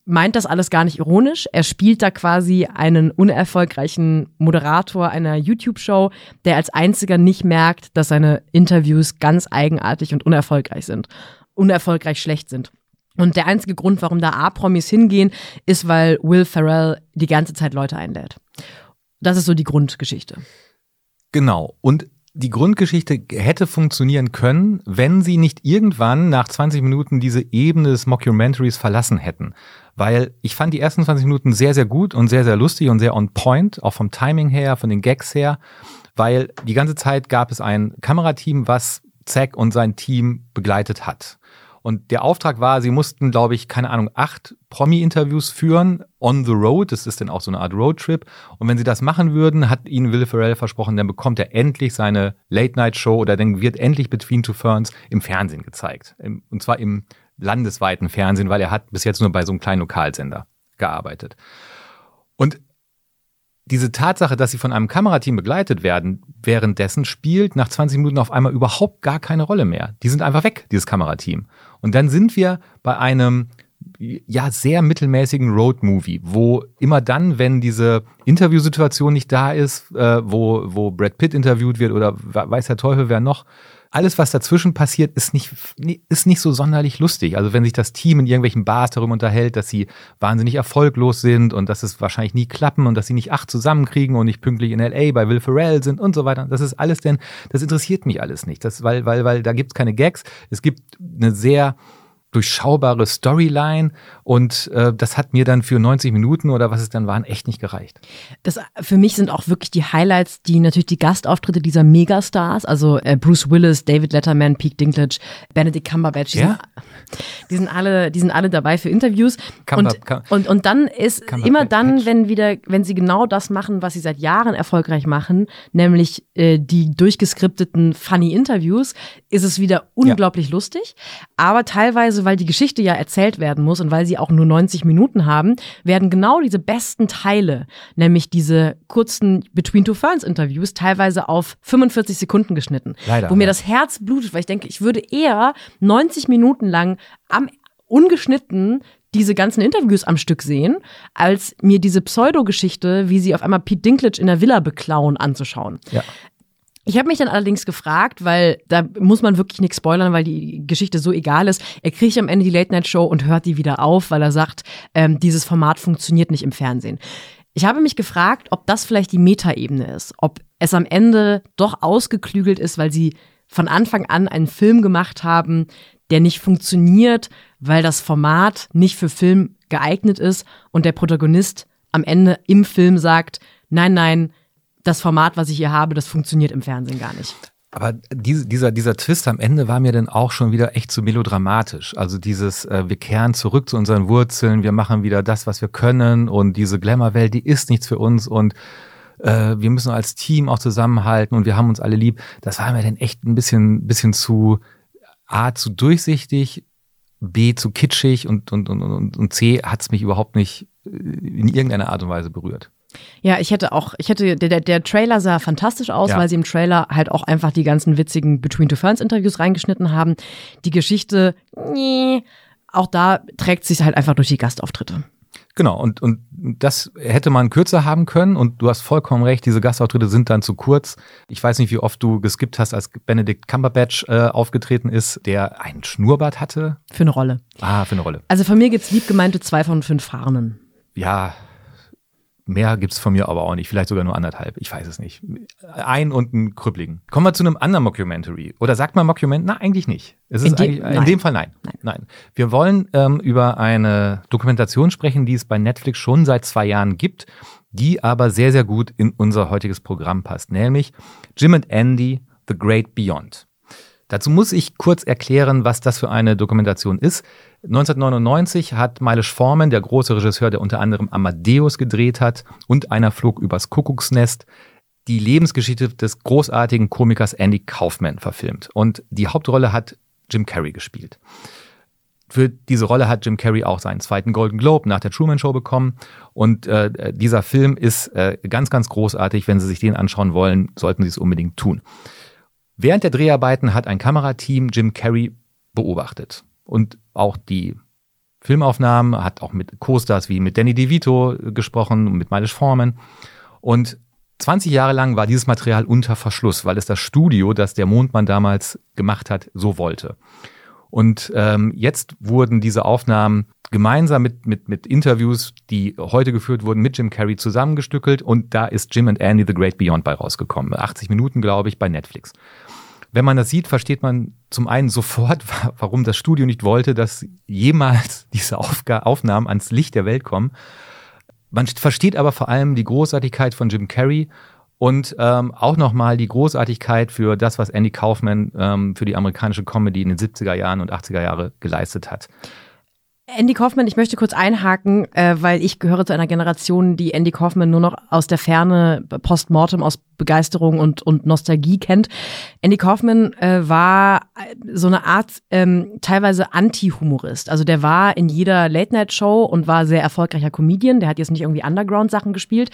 meint das alles gar nicht ironisch. Er spielt da quasi einen unerfolgreichen Moderator einer YouTube-Show, der als einziger nicht merkt, dass seine Interviews ganz eigenartig und unerfolgreich sind. Unerfolgreich schlecht sind. Und der einzige Grund, warum da A-Promis hingehen, ist, weil Will Ferrell die ganze Zeit Leute einlädt. Das ist so die Grundgeschichte. Genau. Und die Grundgeschichte hätte funktionieren können, wenn sie nicht irgendwann nach 20 Minuten diese Ebene des Mockumentaries verlassen hätten. Weil ich fand die ersten 20 Minuten sehr, sehr gut und sehr, sehr lustig und sehr on point, auch vom Timing her, von den Gags her, weil die ganze Zeit gab es ein Kamerateam, was Zack und sein Team begleitet hat. Und der Auftrag war, sie mussten, glaube ich, keine Ahnung, acht Promi-Interviews führen on the road. Das ist dann auch so eine Art Roadtrip. Und wenn sie das machen würden, hat ihnen Will Ferrell versprochen, dann bekommt er endlich seine Late-Night-Show oder dann wird endlich Between Two Ferns im Fernsehen gezeigt. Und zwar im landesweiten Fernsehen, weil er hat bis jetzt nur bei so einem kleinen Lokalsender gearbeitet. Und diese Tatsache, dass sie von einem Kamerateam begleitet werden, währenddessen spielt nach 20 Minuten auf einmal überhaupt gar keine Rolle mehr. Die sind einfach weg, dieses Kamerateam. Und dann sind wir bei einem ja sehr mittelmäßigen Road-Movie, wo immer dann, wenn diese Interviewsituation nicht da ist, äh, wo, wo Brad Pitt interviewt wird oder weiß der Teufel wer noch, alles, was dazwischen passiert, ist nicht, ist nicht so sonderlich lustig. Also wenn sich das Team in irgendwelchen Bars darüber unterhält, dass sie wahnsinnig erfolglos sind und dass es wahrscheinlich nie klappen und dass sie nicht acht zusammenkriegen und nicht pünktlich in LA bei Will Ferrell sind und so weiter. Das ist alles denn, das interessiert mich alles nicht. Das, weil, weil, weil da gibt's keine Gags. Es gibt eine sehr durchschaubare Storyline und äh, das hat mir dann für 90 Minuten oder was es dann waren echt nicht gereicht. Das für mich sind auch wirklich die Highlights, die natürlich die Gastauftritte dieser Megastars, also äh, Bruce Willis, David Letterman, Pete Dinklage, Benedict Cumberbatch, die, ja? sind, die sind alle, die sind alle dabei für Interviews Cumber, und, Cumber, und und dann ist immer dann, wenn wieder, wenn sie genau das machen, was sie seit Jahren erfolgreich machen, nämlich äh, die durchgeskripteten funny Interviews, ist es wieder unglaublich ja. lustig, aber teilweise weil die Geschichte ja erzählt werden muss und weil sie auch nur 90 Minuten haben, werden genau diese besten Teile, nämlich diese kurzen Between Two Ferns Interviews, teilweise auf 45 Sekunden geschnitten. Leider. Wo mir das Herz blutet, weil ich denke, ich würde eher 90 Minuten lang am ungeschnitten diese ganzen Interviews am Stück sehen, als mir diese Pseudogeschichte, wie sie auf einmal Pete Dinklage in der Villa beklauen, anzuschauen. Ja. Ich habe mich dann allerdings gefragt, weil da muss man wirklich nichts spoilern, weil die Geschichte so egal ist. Er kriegt am Ende die Late Night Show und hört die wieder auf, weil er sagt, ähm, dieses Format funktioniert nicht im Fernsehen. Ich habe mich gefragt, ob das vielleicht die Metaebene ist, ob es am Ende doch ausgeklügelt ist, weil sie von Anfang an einen Film gemacht haben, der nicht funktioniert, weil das Format nicht für Film geeignet ist und der Protagonist am Ende im Film sagt, nein, nein, das Format, was ich hier habe, das funktioniert im Fernsehen gar nicht. Aber diese, dieser, dieser Twist am Ende war mir dann auch schon wieder echt zu melodramatisch. Also dieses, äh, wir kehren zurück zu unseren Wurzeln, wir machen wieder das, was wir können und diese Glamour-Welt, die ist nichts für uns und äh, wir müssen als Team auch zusammenhalten und wir haben uns alle lieb. Das war mir dann echt ein bisschen, bisschen zu A, zu durchsichtig, B, zu kitschig und, und, und, und, und C, hat es mich überhaupt nicht äh, in irgendeiner Art und Weise berührt. Ja, ich hätte auch, ich hätte, der, der Trailer sah fantastisch aus, ja. weil sie im Trailer halt auch einfach die ganzen witzigen Between Two Ferns Interviews reingeschnitten haben. Die Geschichte, nee, auch da trägt sich halt einfach durch die Gastauftritte. Genau, und, und das hätte man kürzer haben können und du hast vollkommen recht, diese Gastauftritte sind dann zu kurz. Ich weiß nicht, wie oft du geskippt hast, als Benedict Cumberbatch äh, aufgetreten ist, der einen Schnurrbart hatte. Für eine Rolle. Ah, für eine Rolle. Also von mir gibt's liebgemeinte zwei von fünf Fahnen. Ja, Mehr gibt's von mir aber auch nicht. Vielleicht sogar nur anderthalb. Ich weiß es nicht. Ein und ein Krüppligen. Kommen wir zu einem anderen Mockumentary. Oder sagt man Mockumentary? Na, eigentlich nicht. Es ist in, dem, in dem Fall nein. nein. Nein. Wir wollen ähm, über eine Dokumentation sprechen, die es bei Netflix schon seit zwei Jahren gibt, die aber sehr, sehr gut in unser heutiges Programm passt. Nämlich Jim and Andy, The Great Beyond. Dazu muss ich kurz erklären, was das für eine Dokumentation ist. 1999 hat Miles Forman, der große Regisseur, der unter anderem Amadeus gedreht hat und einer flog übers Kuckucksnest, die Lebensgeschichte des großartigen Komikers Andy Kaufman verfilmt. Und die Hauptrolle hat Jim Carrey gespielt. Für diese Rolle hat Jim Carrey auch seinen zweiten Golden Globe nach der Truman Show bekommen. Und äh, dieser Film ist äh, ganz, ganz großartig. Wenn Sie sich den anschauen wollen, sollten Sie es unbedingt tun. Während der Dreharbeiten hat ein Kamerateam Jim Carrey beobachtet und auch die Filmaufnahmen, hat auch mit Co-Stars wie mit Danny DeVito gesprochen und mit Miles Forman. Und 20 Jahre lang war dieses Material unter Verschluss, weil es das Studio, das der Mondmann damals gemacht hat, so wollte. Und ähm, jetzt wurden diese Aufnahmen gemeinsam mit, mit, mit Interviews, die heute geführt wurden, mit Jim Carrey zusammengestückelt und da ist Jim and Andy The Great Beyond bei rausgekommen. 80 Minuten, glaube ich, bei Netflix wenn man das sieht, versteht man zum einen sofort, warum das Studio nicht wollte, dass jemals diese Aufnahmen ans Licht der Welt kommen. Man versteht aber vor allem die Großartigkeit von Jim Carrey und ähm, auch nochmal die Großartigkeit für das, was Andy Kaufman ähm, für die amerikanische Comedy in den 70er Jahren und 80er Jahre geleistet hat. Andy Kaufman, ich möchte kurz einhaken, äh, weil ich gehöre zu einer Generation, die Andy Kaufman nur noch aus der Ferne postmortem aus Begeisterung und, und Nostalgie kennt. Andy Kaufman äh, war so eine Art ähm, teilweise Anti-Humorist. Also der war in jeder Late-Night-Show und war sehr erfolgreicher Comedian. Der hat jetzt nicht irgendwie Underground-Sachen gespielt.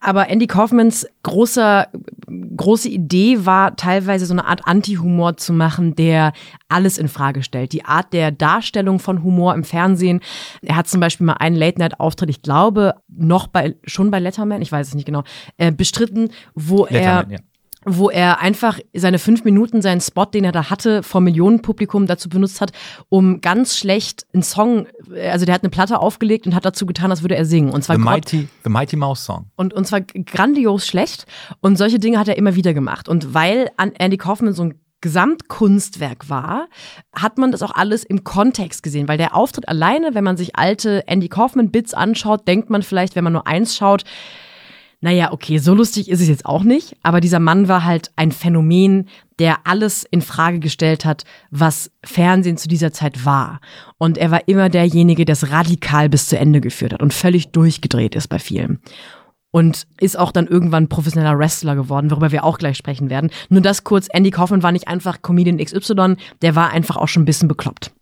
Aber Andy Kaufmans großer, große Idee war teilweise so eine Art Anti-Humor zu machen, der alles in Frage stellt. Die Art der Darstellung von Humor im Fernsehen. Er hat zum Beispiel mal einen Late-Night-Auftritt, ich glaube, noch bei, schon bei Letterman, ich weiß es nicht genau, äh, bestritten, wo Letterman, er, ja wo er einfach seine fünf Minuten, seinen Spot, den er da hatte, vor Millionenpublikum dazu benutzt hat, um ganz schlecht einen Song, also der hat eine Platte aufgelegt und hat dazu getan, als würde er singen. Und zwar The Mighty, The Mighty Mouse Song. Und, und zwar grandios schlecht. Und solche Dinge hat er immer wieder gemacht. Und weil Andy Kaufman so ein Gesamtkunstwerk war, hat man das auch alles im Kontext gesehen, weil der Auftritt alleine, wenn man sich alte Andy Kaufman Bits anschaut, denkt man vielleicht, wenn man nur eins schaut, naja, okay, so lustig ist es jetzt auch nicht, aber dieser Mann war halt ein Phänomen, der alles in Frage gestellt hat, was Fernsehen zu dieser Zeit war. Und er war immer derjenige, der es radikal bis zu Ende geführt hat und völlig durchgedreht ist bei vielen. Und ist auch dann irgendwann professioneller Wrestler geworden, worüber wir auch gleich sprechen werden. Nur das kurz, Andy Kaufman war nicht einfach Comedian XY, der war einfach auch schon ein bisschen bekloppt.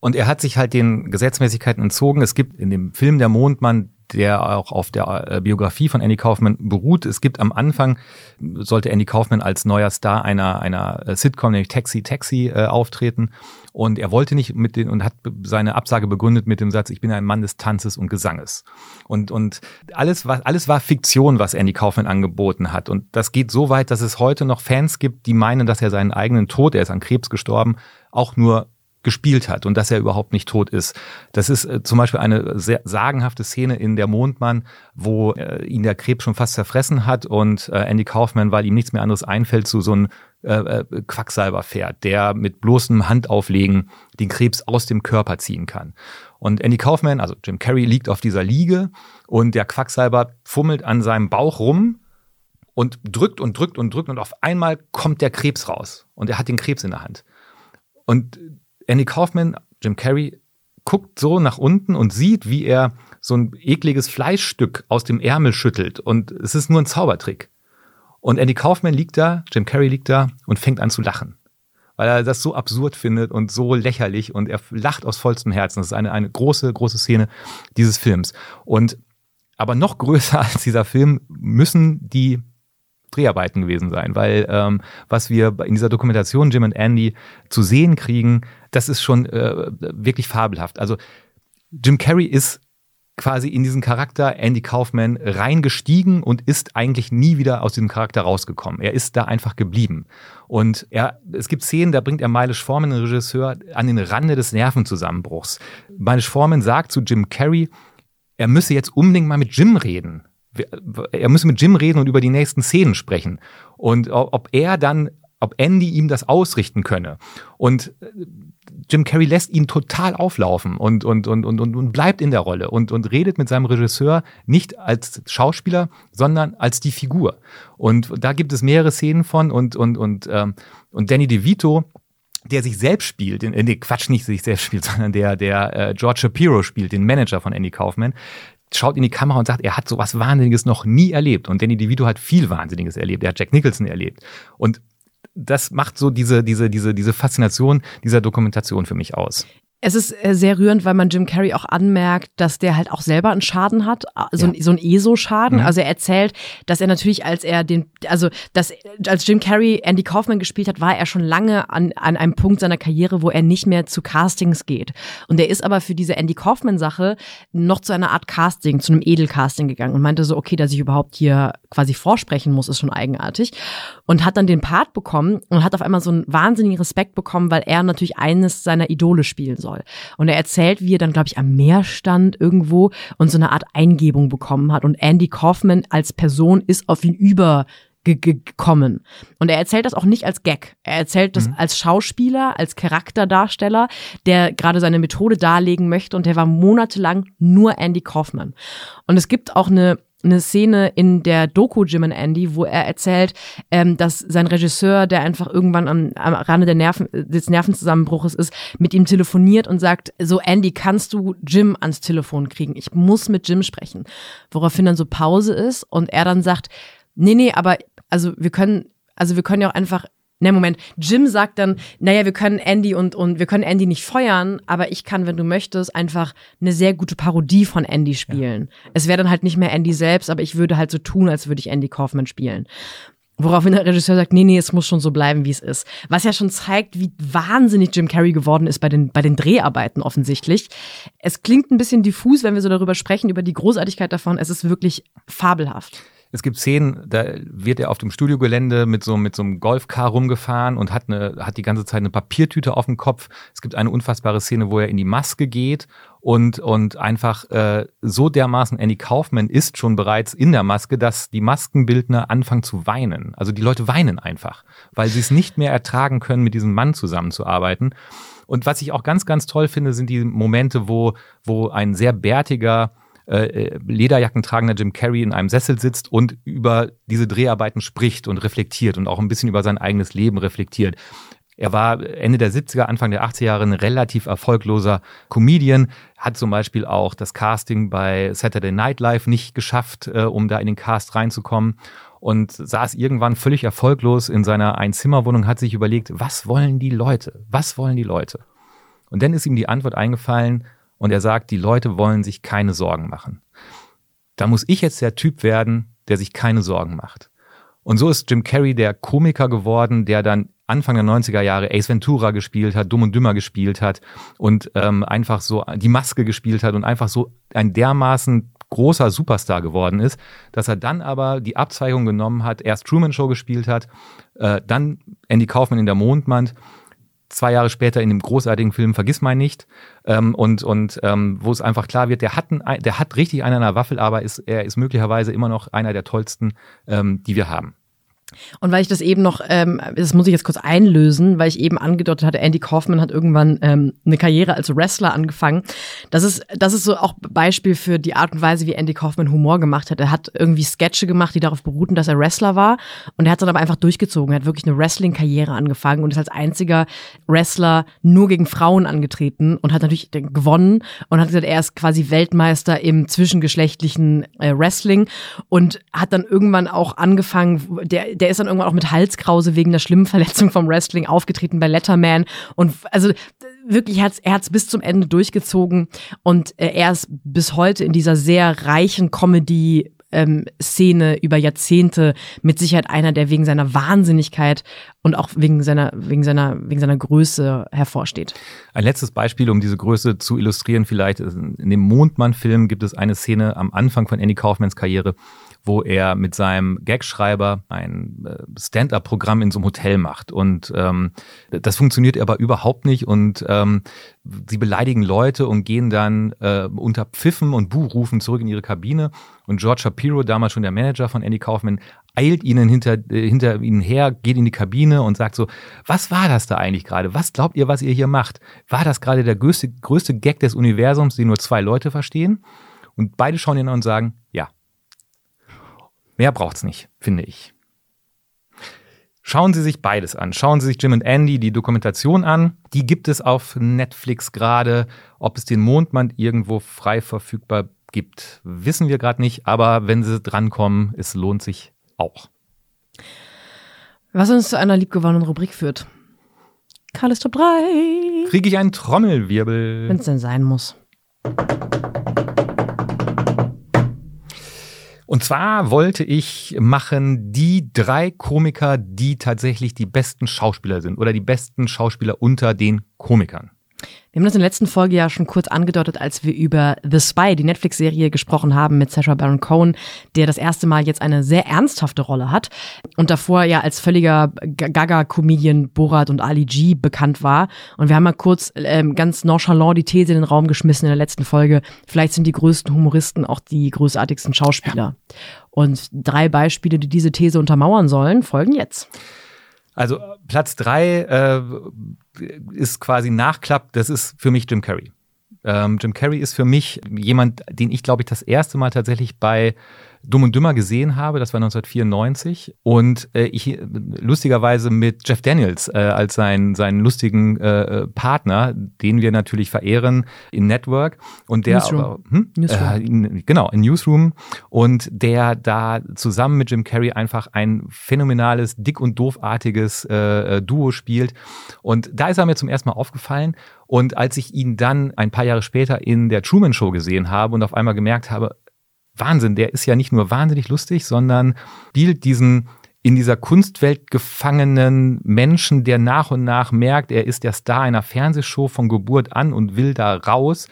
Und er hat sich halt den Gesetzmäßigkeiten entzogen. Es gibt in dem Film Der Mondmann der auch auf der äh, Biografie von Andy Kaufman beruht. Es gibt am Anfang, sollte Andy Kaufman als neuer Star einer, einer äh, Sitcom, nämlich Taxi Taxi, äh, auftreten. Und er wollte nicht mit den und hat seine Absage begründet mit dem Satz, ich bin ein Mann des Tanzes und Gesanges. Und, und alles, war, alles war Fiktion, was Andy Kaufman angeboten hat. Und das geht so weit, dass es heute noch Fans gibt, die meinen, dass er seinen eigenen Tod, er ist an Krebs gestorben, auch nur gespielt hat und dass er überhaupt nicht tot ist. Das ist äh, zum Beispiel eine sehr sagenhafte Szene in Der Mondmann, wo äh, ihn der Krebs schon fast zerfressen hat und äh, Andy Kaufman, weil ihm nichts mehr anderes einfällt, zu so einem äh, äh, Quacksalber fährt, der mit bloßem Handauflegen den Krebs aus dem Körper ziehen kann. Und Andy Kaufman, also Jim Carrey, liegt auf dieser Liege und der Quacksalber fummelt an seinem Bauch rum und drückt und drückt und drückt und auf einmal kommt der Krebs raus und er hat den Krebs in der Hand. Und Andy Kaufman, Jim Carrey, guckt so nach unten und sieht, wie er so ein ekliges Fleischstück aus dem Ärmel schüttelt. Und es ist nur ein Zaubertrick. Und Andy Kaufman liegt da, Jim Carrey liegt da und fängt an zu lachen. Weil er das so absurd findet und so lächerlich und er lacht aus vollstem Herzen. Das ist eine, eine große, große Szene dieses Films. Und aber noch größer als dieser Film müssen die Dreharbeiten gewesen sein, weil ähm, was wir in dieser Dokumentation Jim und Andy zu sehen kriegen, das ist schon äh, wirklich fabelhaft. Also Jim Carrey ist quasi in diesen Charakter Andy Kaufman reingestiegen und ist eigentlich nie wieder aus diesem Charakter rausgekommen. Er ist da einfach geblieben. Und er, es gibt Szenen, da bringt er Miles Forman, den Regisseur, an den Rande des Nervenzusammenbruchs. Miles Forman sagt zu Jim Carrey, er müsse jetzt unbedingt mal mit Jim reden. Er müsse mit Jim reden und über die nächsten Szenen sprechen. Und ob er dann ob Andy ihm das ausrichten könne. Und äh, Jim Carrey lässt ihn total auflaufen und, und, und, und, und, bleibt in der Rolle und, und redet mit seinem Regisseur nicht als Schauspieler, sondern als die Figur. Und da gibt es mehrere Szenen von und, und, und, ähm, und Danny DeVito, der sich selbst spielt, den, äh, nee, Quatsch, nicht sich selbst spielt, sondern der, der äh, George Shapiro spielt, den Manager von Andy Kaufman, schaut in die Kamera und sagt, er hat sowas Wahnsinniges noch nie erlebt. Und Danny DeVito hat viel Wahnsinniges erlebt. Er hat Jack Nicholson erlebt. Und das macht so diese, diese, diese, diese Faszination dieser Dokumentation für mich aus. Es ist äh, sehr rührend, weil man Jim Carrey auch anmerkt, dass der halt auch selber einen Schaden hat, so, ja. ein, so ein ESO-Schaden. Mhm. Also er erzählt, dass er natürlich, als er den, also dass als Jim Carrey Andy Kaufman gespielt hat, war er schon lange an, an einem Punkt seiner Karriere, wo er nicht mehr zu Castings geht. Und er ist aber für diese Andy Kaufman-Sache noch zu einer Art Casting, zu einem Edelcasting gegangen und meinte so, okay, dass ich überhaupt hier quasi vorsprechen muss, ist schon eigenartig. Und hat dann den Part bekommen und hat auf einmal so einen wahnsinnigen Respekt bekommen, weil er natürlich eines seiner Idole spielen soll. Und er erzählt, wie er dann, glaube ich, am Meer stand irgendwo und so eine Art Eingebung bekommen hat. Und Andy Kaufman als Person ist auf ihn über gekommen. Und er erzählt das auch nicht als Gag. Er erzählt das mhm. als Schauspieler, als Charakterdarsteller, der gerade seine Methode darlegen möchte und der war monatelang nur Andy Kaufman. Und es gibt auch eine eine Szene in der Doku Jim and Andy, wo er erzählt, ähm, dass sein Regisseur, der einfach irgendwann am, am Rande der Nerven, des Nervenzusammenbruches ist, mit ihm telefoniert und sagt, so Andy, kannst du Jim ans Telefon kriegen? Ich muss mit Jim sprechen. Woraufhin dann so Pause ist und er dann sagt, nee, nee, aber also wir können, also wir können ja auch einfach Ne, Moment. Jim sagt dann, naja, wir können Andy und, und wir können Andy nicht feuern, aber ich kann, wenn du möchtest, einfach eine sehr gute Parodie von Andy spielen. Ja. Es wäre dann halt nicht mehr Andy selbst, aber ich würde halt so tun, als würde ich Andy Kaufman spielen. Woraufhin der Regisseur sagt, nee, nee, es muss schon so bleiben, wie es ist. Was ja schon zeigt, wie wahnsinnig Jim Carrey geworden ist bei den, bei den Dreharbeiten offensichtlich. Es klingt ein bisschen diffus, wenn wir so darüber sprechen, über die Großartigkeit davon. Es ist wirklich fabelhaft. Es gibt Szenen, da wird er auf dem Studiogelände mit so, mit so einem Golfcar rumgefahren und hat, eine, hat die ganze Zeit eine Papiertüte auf dem Kopf. Es gibt eine unfassbare Szene, wo er in die Maske geht und, und einfach äh, so dermaßen Andy Kaufman ist schon bereits in der Maske, dass die Maskenbildner anfangen zu weinen. Also die Leute weinen einfach, weil sie es nicht mehr ertragen können, mit diesem Mann zusammenzuarbeiten. Und was ich auch ganz, ganz toll finde, sind die Momente, wo, wo ein sehr bärtiger, äh, äh, Lederjacken tragender Jim Carrey in einem Sessel sitzt und über diese Dreharbeiten spricht und reflektiert und auch ein bisschen über sein eigenes Leben reflektiert. Er war Ende der 70er, Anfang der 80er Jahre ein relativ erfolgloser Comedian, hat zum Beispiel auch das Casting bei Saturday Night Live nicht geschafft, äh, um da in den Cast reinzukommen und saß irgendwann völlig erfolglos in seiner Einzimmerwohnung, hat sich überlegt, was wollen die Leute? Was wollen die Leute? Und dann ist ihm die Antwort eingefallen, und er sagt, die Leute wollen sich keine Sorgen machen. Da muss ich jetzt der Typ werden, der sich keine Sorgen macht. Und so ist Jim Carrey der Komiker geworden, der dann Anfang der 90er Jahre Ace Ventura gespielt hat, Dumm und Dümmer gespielt hat und ähm, einfach so die Maske gespielt hat und einfach so ein dermaßen großer Superstar geworden ist, dass er dann aber die Abzweigung genommen hat, erst Truman Show gespielt hat, äh, dann Andy Kaufman in der Mondmann zwei Jahre später in dem großartigen Film Vergiss mein nicht ähm, und, und ähm, wo es einfach klar wird, der hat, ein, der hat richtig einen an der Waffel, aber ist, er ist möglicherweise immer noch einer der tollsten, ähm, die wir haben. Und weil ich das eben noch, ähm, das muss ich jetzt kurz einlösen, weil ich eben angedeutet hatte, Andy Kaufman hat irgendwann ähm, eine Karriere als Wrestler angefangen. Das ist, das ist so auch Beispiel für die Art und Weise, wie Andy Kaufman Humor gemacht hat. Er hat irgendwie Sketche gemacht, die darauf beruhten, dass er Wrestler war. Und er hat dann aber einfach durchgezogen. Er hat wirklich eine Wrestling-Karriere angefangen und ist als einziger Wrestler nur gegen Frauen angetreten und hat natürlich gewonnen und hat gesagt, er ist quasi Weltmeister im zwischengeschlechtlichen äh, Wrestling und hat dann irgendwann auch angefangen, der der ist dann irgendwann auch mit Halskrause wegen der schlimmen Verletzung vom Wrestling aufgetreten bei Letterman. Und also wirklich, er hat es bis zum Ende durchgezogen. Und äh, er ist bis heute in dieser sehr reichen Comedy ähm, Szene über Jahrzehnte mit Sicherheit einer, der wegen seiner Wahnsinnigkeit und auch wegen seiner, wegen seiner, wegen seiner Größe hervorsteht. Ein letztes Beispiel, um diese Größe zu illustrieren, vielleicht in dem Mondmann-Film gibt es eine Szene am Anfang von Andy Kaufmans Karriere, wo er mit seinem Gagschreiber ein äh, Stand-up-Programm in so einem Hotel macht. Und ähm, das funktioniert aber überhaupt nicht. Und ähm, sie beleidigen Leute und gehen dann äh, unter Pfiffen und Buhrufen zurück in ihre Kabine. Und George Shapiro, damals schon der Manager von Andy Kaufman, eilt ihnen hinter, äh, hinter ihnen her, geht in die Kabine und sagt so, was war das da eigentlich gerade? Was glaubt ihr, was ihr hier macht? War das gerade der größte, größte Gag des Universums, den nur zwei Leute verstehen? Und beide schauen ihn an und sagen, ja. Mehr braucht's nicht, finde ich. Schauen Sie sich beides an. Schauen Sie sich Jim und Andy die Dokumentation an. Die gibt es auf Netflix gerade. Ob es den Mondmann irgendwo frei verfügbar gibt, wissen wir gerade nicht. Aber wenn Sie drankommen, es lohnt sich auch. Was uns zu einer liebgewonnenen Rubrik führt. Karls Top 3. Kriege ich einen Trommelwirbel? Wenn es denn sein muss. Und zwar wollte ich machen die drei Komiker, die tatsächlich die besten Schauspieler sind oder die besten Schauspieler unter den Komikern. Wir haben das in der letzten Folge ja schon kurz angedeutet, als wir über The Spy, die Netflix-Serie, gesprochen haben mit Sacha Baron Cohen, der das erste Mal jetzt eine sehr ernsthafte Rolle hat und davor ja als völliger Gaga-Comedian Borat und Ali G bekannt war. Und wir haben mal kurz ähm, ganz nonchalant die These in den Raum geschmissen in der letzten Folge. Vielleicht sind die größten Humoristen auch die großartigsten Schauspieler. Ja. Und drei Beispiele, die diese These untermauern sollen, folgen jetzt. Also Platz drei äh, ist quasi Nachklapp, das ist für mich Jim Carrey. Ähm, Jim Carrey ist für mich jemand, den ich glaube ich das erste Mal tatsächlich bei Dumm und Dümmer gesehen habe. Das war 1994. Und äh, ich lustigerweise mit Jeff Daniels äh, als seinen, seinen lustigen äh, Partner, den wir natürlich verehren in Network. Und der Newsroom. aber, hm? Newsroom. Äh, in, genau, in Newsroom. Und der da zusammen mit Jim Carrey einfach ein phänomenales, dick und doofartiges äh, äh, Duo spielt. Und da ist er mir zum ersten Mal aufgefallen. Und als ich ihn dann ein paar Jahre später in der Truman Show gesehen habe und auf einmal gemerkt habe, Wahnsinn, der ist ja nicht nur wahnsinnig lustig, sondern spielt diesen in dieser Kunstwelt gefangenen Menschen, der nach und nach merkt, er ist der Star einer Fernsehshow von Geburt an und will da raus.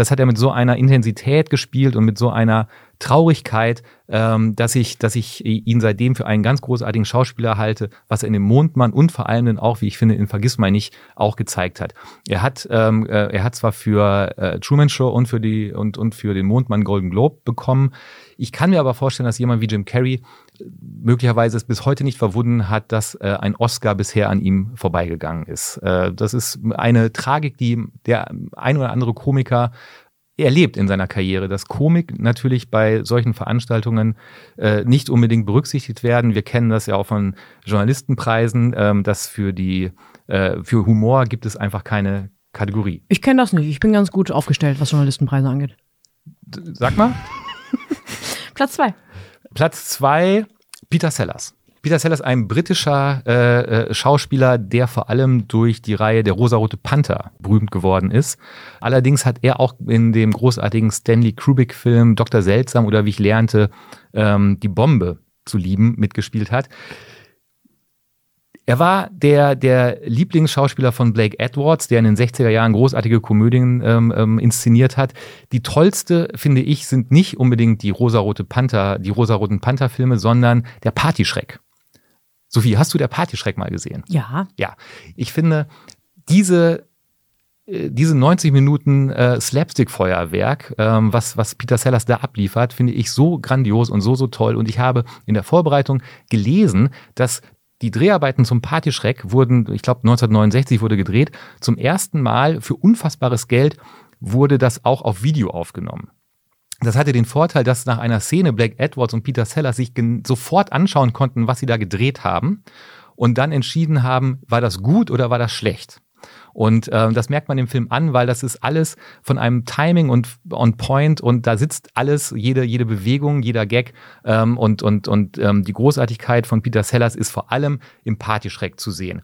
Das hat er mit so einer Intensität gespielt und mit so einer Traurigkeit, ähm, dass ich, dass ich ihn seitdem für einen ganz großartigen Schauspieler halte, was er in dem Mondmann und vor allem dann auch, wie ich finde, in Vergissmai nicht auch gezeigt hat. Er hat, ähm, äh, er hat zwar für äh, Truman Show und für die und und für den Mondmann Golden Globe bekommen. Ich kann mir aber vorstellen, dass jemand wie Jim Carrey äh, möglicherweise es bis heute nicht verwunden hat, dass äh, ein Oscar bisher an ihm vorbeigegangen ist. Äh, das ist eine Tragik, die der ein oder andere Komiker erlebt in seiner Karriere, dass Komik natürlich bei solchen Veranstaltungen äh, nicht unbedingt berücksichtigt werden. Wir kennen das ja auch von Journalistenpreisen, ähm, dass für die äh, für Humor gibt es einfach keine Kategorie. Ich kenne das nicht. Ich bin ganz gut aufgestellt, was Journalistenpreise angeht. D- Sag mal, Platz zwei. Platz zwei Peter Sellers. Peter Sellers, ein britischer äh, äh, Schauspieler, der vor allem durch die Reihe Der rosarote Panther berühmt geworden ist. Allerdings hat er auch in dem großartigen Stanley Kubrick-Film Dr. Seltsam oder wie ich lernte, ähm, die Bombe zu lieben mitgespielt hat. Er war der, der Lieblingsschauspieler von Blake Edwards, der in den 60er Jahren großartige Komödien ähm, ähm, inszeniert hat. Die tollste, finde ich, sind nicht unbedingt die rosarote Panther, die rosaroten Panther-Filme, sondern der Partyschreck. Sophie, hast du der Partyschreck mal gesehen? Ja. Ja, ich finde, diese, äh, diese 90 Minuten äh, Slapstick-Feuerwerk, ähm, was, was Peter Sellers da abliefert, finde ich so grandios und so, so toll. Und ich habe in der Vorbereitung gelesen, dass die Dreharbeiten zum Partyschreck wurden, ich glaube 1969 wurde gedreht, zum ersten Mal für unfassbares Geld wurde das auch auf Video aufgenommen. Das hatte den Vorteil, dass nach einer Szene Blake Edwards und Peter Sellers sich sofort anschauen konnten, was sie da gedreht haben und dann entschieden haben, war das gut oder war das schlecht. Und ähm, das merkt man im Film an, weil das ist alles von einem Timing und on point und da sitzt alles, jede, jede Bewegung, jeder Gag ähm, und, und, und ähm, die Großartigkeit von Peter Sellers ist vor allem im Partyschreck zu sehen.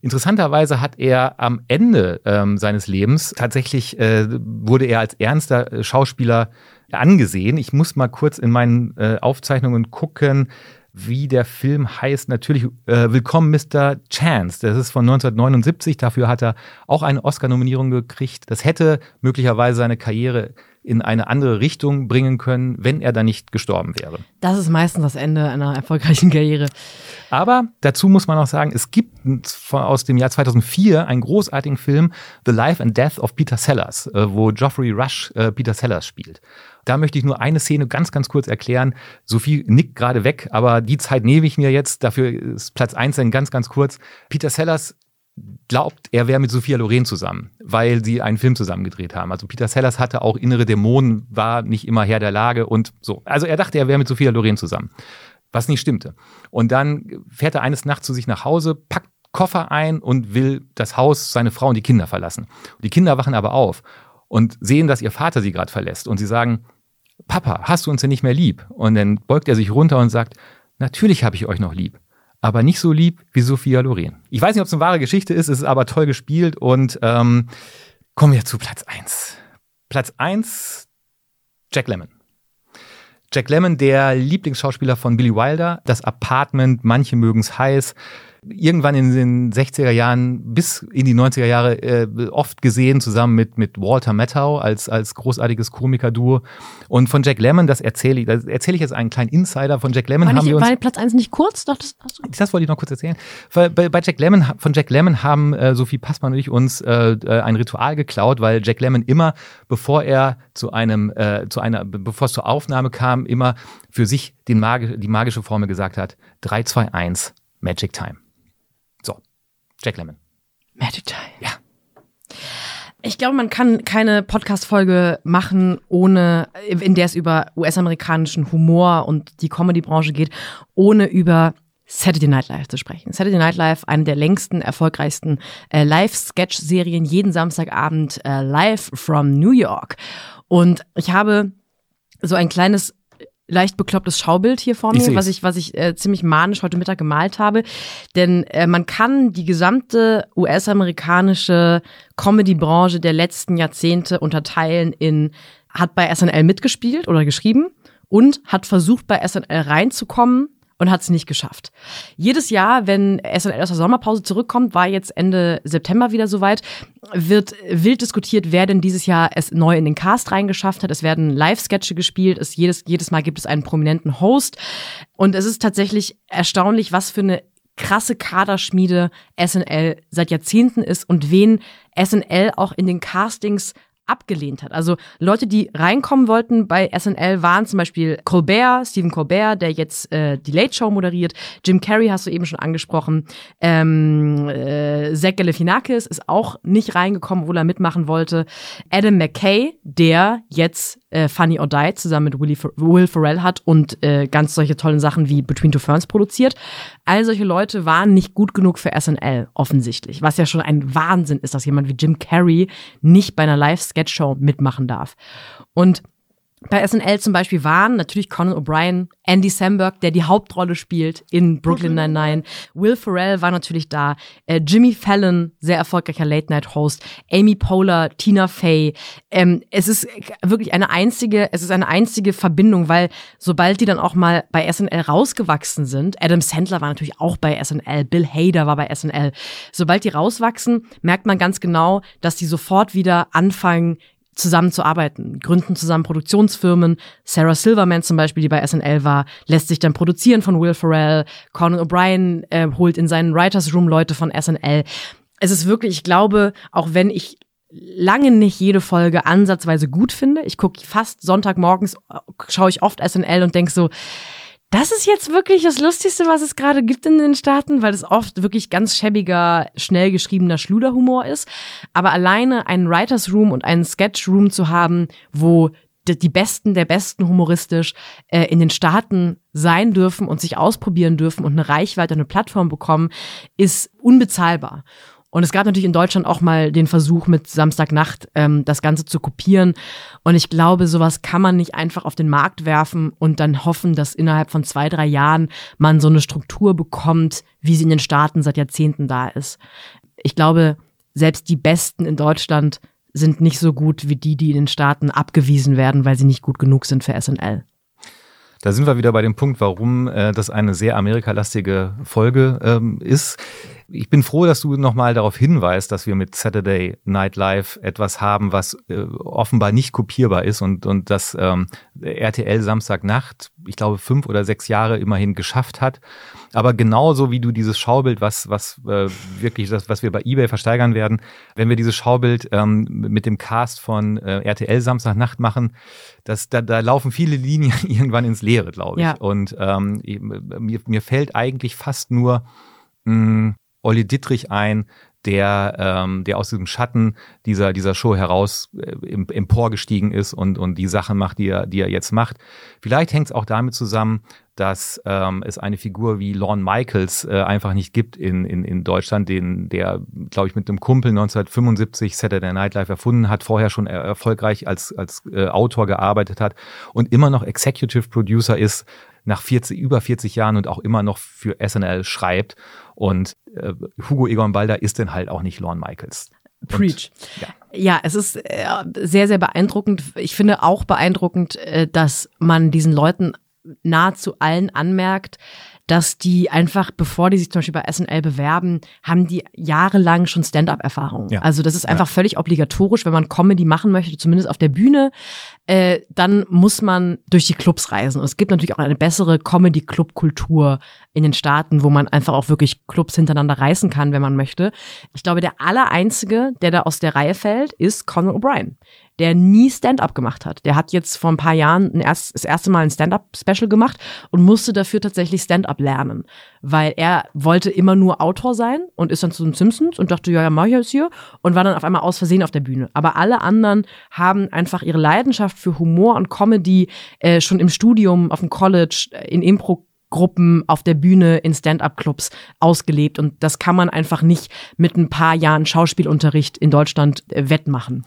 Interessanterweise hat er am Ende ähm, seines Lebens tatsächlich äh, wurde er als ernster äh, Schauspieler angesehen. Ich muss mal kurz in meinen äh, Aufzeichnungen gucken, wie der Film heißt. Natürlich äh, Willkommen Mr. Chance. Das ist von 1979. Dafür hat er auch eine Oscar-Nominierung gekriegt. Das hätte möglicherweise seine Karriere in eine andere Richtung bringen können, wenn er da nicht gestorben wäre. Das ist meistens das Ende einer erfolgreichen Karriere. Aber dazu muss man auch sagen, es gibt aus dem Jahr 2004 einen großartigen Film, The Life and Death of Peter Sellers, äh, wo Geoffrey Rush äh, Peter Sellers spielt. Da möchte ich nur eine Szene ganz, ganz kurz erklären. Sophie nickt gerade weg, aber die Zeit nehme ich mir jetzt. Dafür ist Platz eins dann ganz, ganz kurz. Peter Sellers glaubt, er wäre mit Sophia Loren zusammen, weil sie einen Film zusammen gedreht haben. Also Peter Sellers hatte auch innere Dämonen, war nicht immer Herr der Lage und so. Also er dachte, er wäre mit Sophia Loren zusammen, was nicht stimmte. Und dann fährt er eines Nachts zu sich nach Hause, packt Koffer ein und will das Haus, seine Frau und die Kinder verlassen. Die Kinder wachen aber auf und sehen, dass ihr Vater sie gerade verlässt und sie sagen, Papa, hast du uns denn nicht mehr lieb? Und dann beugt er sich runter und sagt, natürlich habe ich euch noch lieb aber nicht so lieb wie Sophia Loren. Ich weiß nicht, ob es eine wahre Geschichte ist, es ist aber toll gespielt und ähm, kommen wir zu Platz 1. Platz 1, Jack Lemmon. Jack Lemmon, der Lieblingsschauspieler von Billy Wilder, das Apartment, manche mögen es heiß. Irgendwann in den 60er Jahren bis in die 90er Jahre äh, oft gesehen, zusammen mit, mit Walter Matthau als, als großartiges Komikerduo. Und von Jack Lemmon, das erzähle ich, das erzähle ich jetzt einen kleinen Insider von Jack Lemmon. War, haben nicht, wir uns war Platz eins nicht kurz? Doch, das, hast du das wollte ich noch kurz erzählen. Weil Bei, bei Jack Lemmon, von Jack Lemmon haben äh, Sophie Passmann und ich uns äh, äh, ein Ritual geklaut, weil Jack Lemmon immer, bevor er zu einem, äh, zu einer, be- bevor es zur Aufnahme kam, immer für sich den Magi die magische Formel gesagt hat: 3, 2, 1, Magic Time. Jack Lemmon. Magic Time. Ja. Ich glaube, man kann keine Podcast-Folge machen, ohne, in der es über US-amerikanischen Humor und die Comedy-Branche geht, ohne über Saturday Night Live zu sprechen. Saturday Night Live, eine der längsten, erfolgreichsten äh, Live-Sketch-Serien, jeden Samstagabend äh, live from New York. Und ich habe so ein kleines leicht beklopptes Schaubild hier vor mir, was ich, was ich äh, ziemlich manisch heute Mittag gemalt habe. Denn äh, man kann die gesamte US-amerikanische Comedy-Branche der letzten Jahrzehnte unterteilen in hat bei SNL mitgespielt oder geschrieben und hat versucht, bei SNL reinzukommen und hat es nicht geschafft. Jedes Jahr, wenn SNL aus der Sommerpause zurückkommt, war jetzt Ende September wieder soweit, wird wild diskutiert, wer denn dieses Jahr es neu in den Cast reingeschafft hat. Es werden Live-Sketche gespielt, es jedes, jedes Mal gibt es einen prominenten Host. Und es ist tatsächlich erstaunlich, was für eine krasse Kaderschmiede SNL seit Jahrzehnten ist und wen SNL auch in den Castings abgelehnt hat. Also Leute, die reinkommen wollten bei SNL waren zum Beispiel Colbert, Stephen Colbert, der jetzt äh, die Late Show moderiert. Jim Carrey hast du eben schon angesprochen. Ähm, äh, Zach Galifianakis ist auch nicht reingekommen, obwohl er mitmachen wollte. Adam McKay, der jetzt äh, Funny or Die zusammen mit Willy, Will Ferrell hat und äh, ganz solche tollen Sachen wie Between Two Ferns produziert. All solche Leute waren nicht gut genug für SNL, offensichtlich. Was ja schon ein Wahnsinn ist, dass jemand wie Jim Carrey nicht bei einer Live-Sketch-Show mitmachen darf. Und bei SNL zum Beispiel waren natürlich Conan O'Brien, Andy Samberg, der die Hauptrolle spielt in Brooklyn Nine-Nine. Will Ferrell war natürlich da. Äh, Jimmy Fallon, sehr erfolgreicher Late-Night-Host. Amy Poehler, Tina Fey. Ähm, es ist wirklich eine einzige, es ist eine einzige Verbindung, weil sobald die dann auch mal bei SNL rausgewachsen sind, Adam Sandler war natürlich auch bei SNL, Bill Hader war bei SNL. Sobald die rauswachsen, merkt man ganz genau, dass die sofort wieder anfangen, zusammenzuarbeiten, gründen zusammen Produktionsfirmen. Sarah Silverman zum Beispiel, die bei SNL war, lässt sich dann produzieren von Will Ferrell. Conan O'Brien äh, holt in seinen Writers Room Leute von SNL. Es ist wirklich, ich glaube, auch wenn ich lange nicht jede Folge ansatzweise gut finde, ich gucke fast Sonntagmorgens, äh, schaue ich oft SNL und denke so, das ist jetzt wirklich das Lustigste, was es gerade gibt in den Staaten, weil es oft wirklich ganz schäbiger, schnell geschriebener Schluderhumor ist. Aber alleine einen Writers Room und einen Sketch Room zu haben, wo die Besten der Besten humoristisch äh, in den Staaten sein dürfen und sich ausprobieren dürfen und eine Reichweite, eine Plattform bekommen, ist unbezahlbar. Und es gab natürlich in Deutschland auch mal den Versuch mit Samstagnacht ähm, das Ganze zu kopieren. Und ich glaube, sowas kann man nicht einfach auf den Markt werfen und dann hoffen, dass innerhalb von zwei, drei Jahren man so eine Struktur bekommt, wie sie in den Staaten seit Jahrzehnten da ist. Ich glaube, selbst die Besten in Deutschland sind nicht so gut wie die, die in den Staaten abgewiesen werden, weil sie nicht gut genug sind für SNL. Da sind wir wieder bei dem Punkt, warum äh, das eine sehr amerikalastige Folge ähm, ist. Ich bin froh, dass du nochmal darauf hinweist, dass wir mit Saturday Night Live etwas haben, was äh, offenbar nicht kopierbar ist und, und das ähm, RTL Samstagnacht, ich glaube, fünf oder sechs Jahre immerhin geschafft hat. Aber genauso wie du dieses Schaubild, was, was äh, wirklich das, was wir bei eBay versteigern werden, wenn wir dieses Schaubild ähm, mit dem Cast von äh, RTL Samstagnacht machen, das, da, da laufen viele Linien irgendwann ins Leere, glaube ich. Ja. Und ähm, mir, mir fällt eigentlich fast nur mh, hm, Olli Dittrich ein, der, ähm, der aus diesem Schatten dieser, dieser Show heraus äh, emporgestiegen ist und, und die Sachen macht, die er, die er jetzt macht. Vielleicht hängt es auch damit zusammen, dass ähm, es eine Figur wie Lorne Michaels äh, einfach nicht gibt in, in, in Deutschland, den, der, glaube ich, mit einem Kumpel 1975 Saturday Night Live erfunden hat, vorher schon er erfolgreich als, als äh, Autor gearbeitet hat und immer noch Executive Producer ist nach 40, über 40 Jahren und auch immer noch für SNL schreibt. Und äh, Hugo Egon Balder ist denn halt auch nicht Lorne Michaels. Preach. Und, ja. ja. es ist äh, sehr, sehr beeindruckend. Ich finde auch beeindruckend, äh, dass man diesen Leuten nahezu allen anmerkt, dass die einfach, bevor die sich zum Beispiel bei SNL bewerben, haben die jahrelang schon Stand-up-Erfahrung. Ja. Also das ist einfach ja. völlig obligatorisch, wenn man Comedy machen möchte, zumindest auf der Bühne, äh, dann muss man durch die Clubs reisen. Und es gibt natürlich auch eine bessere Comedy-Club-Kultur in den Staaten, wo man einfach auch wirklich Clubs hintereinander reißen kann, wenn man möchte. Ich glaube, der allereinzige, der da aus der Reihe fällt, ist Conor O'Brien der nie Stand-up gemacht hat. Der hat jetzt vor ein paar Jahren ein erst, das erste Mal ein Stand-up-Special gemacht und musste dafür tatsächlich Stand-up lernen, weil er wollte immer nur Autor sein und ist dann zu den Simpsons und dachte, ja, ja, mach ich jetzt hier und war dann auf einmal aus Versehen auf der Bühne. Aber alle anderen haben einfach ihre Leidenschaft für Humor und Comedy äh, schon im Studium, auf dem College, in Impro Gruppen auf der Bühne in Stand-up-Clubs ausgelebt und das kann man einfach nicht mit ein paar Jahren Schauspielunterricht in Deutschland äh, wettmachen.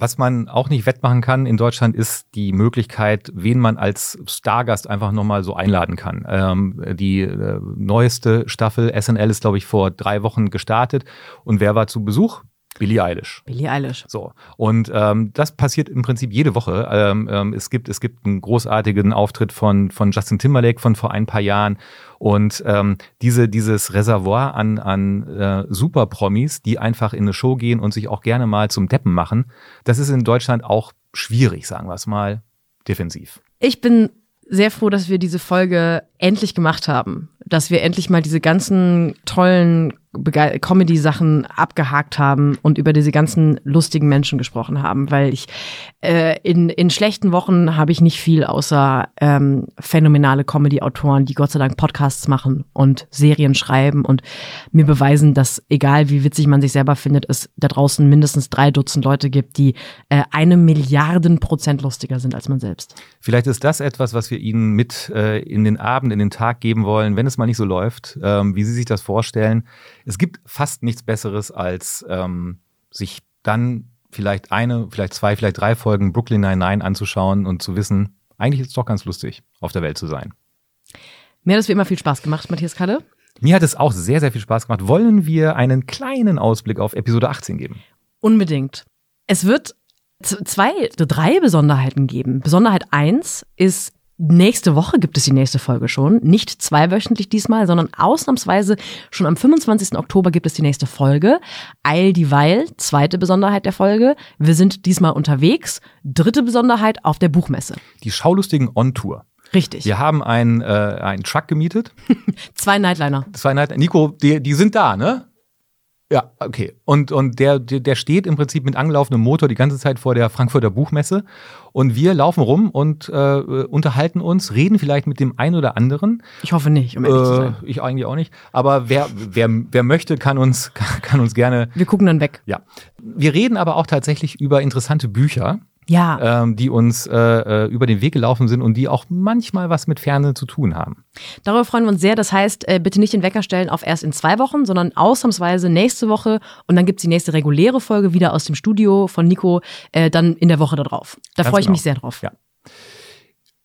Was man auch nicht wettmachen kann in Deutschland, ist die Möglichkeit, wen man als Stargast einfach nochmal so einladen kann. Ähm, die äh, neueste Staffel SNL ist, glaube ich, vor drei Wochen gestartet. Und wer war zu Besuch? Billie Eilish. Billie Eilish. So. Und ähm, das passiert im Prinzip jede Woche. Ähm, ähm, es, gibt, es gibt einen großartigen Auftritt von, von Justin Timberlake von vor ein paar Jahren. Und ähm, diese, dieses Reservoir an, an äh, Super-Promis, die einfach in eine Show gehen und sich auch gerne mal zum Deppen machen, das ist in Deutschland auch schwierig, sagen wir es mal, defensiv. Ich bin sehr froh, dass wir diese Folge endlich gemacht haben. Dass wir endlich mal diese ganzen tollen Comedy-Sachen abgehakt haben und über diese ganzen lustigen Menschen gesprochen haben, weil ich äh, in, in schlechten Wochen habe ich nicht viel außer ähm, phänomenale Comedy-Autoren, die Gott sei Dank Podcasts machen und Serien schreiben und mir beweisen, dass egal wie witzig man sich selber findet, es da draußen mindestens drei Dutzend Leute gibt, die äh, eine Milliarden Prozent lustiger sind als man selbst. Vielleicht ist das etwas, was wir Ihnen mit äh, in den Abend, in den Tag geben wollen, wenn es mal nicht so läuft, ähm, wie Sie sich das vorstellen es gibt fast nichts Besseres, als ähm, sich dann vielleicht eine, vielleicht zwei, vielleicht drei Folgen Brooklyn Nine-Nine anzuschauen und zu wissen, eigentlich ist es doch ganz lustig, auf der Welt zu sein. Mir hat es wie immer viel Spaß gemacht, Matthias Kalle. Mir hat es auch sehr, sehr viel Spaß gemacht. Wollen wir einen kleinen Ausblick auf Episode 18 geben? Unbedingt. Es wird zwei, drei Besonderheiten geben. Besonderheit eins ist Nächste Woche gibt es die nächste Folge schon. Nicht zweiwöchentlich diesmal, sondern ausnahmsweise schon am 25. Oktober gibt es die nächste Folge. Eil dieweil, zweite Besonderheit der Folge. Wir sind diesmal unterwegs. Dritte Besonderheit auf der Buchmesse. Die Schaulustigen on Tour. Richtig. Wir haben einen, äh, einen Truck gemietet. Zwei Nightliner. Zwei Nightliner. Nico, die, die sind da, ne? Ja, okay. Und, und der, der steht im Prinzip mit angelaufenem Motor die ganze Zeit vor der Frankfurter Buchmesse. Und wir laufen rum und äh, unterhalten uns, reden vielleicht mit dem einen oder anderen. Ich hoffe nicht, um ehrlich äh, zu sein. Ich eigentlich auch nicht. Aber wer, wer, wer möchte, kann uns, kann uns gerne. Wir gucken dann weg. Ja. Wir reden aber auch tatsächlich über interessante Bücher ja. ähm, die uns äh, äh, über den Weg gelaufen sind und die auch manchmal was mit Fernsehen zu tun haben. Darüber freuen wir uns sehr. Das heißt, äh, bitte nicht den Wecker stellen auf erst in zwei Wochen, sondern ausnahmsweise nächste Woche und dann gibt's die nächste reguläre Folge wieder aus dem Studio von Nico, äh, dann in der Woche darauf. Da freue ich genau. mich sehr drauf. Ja.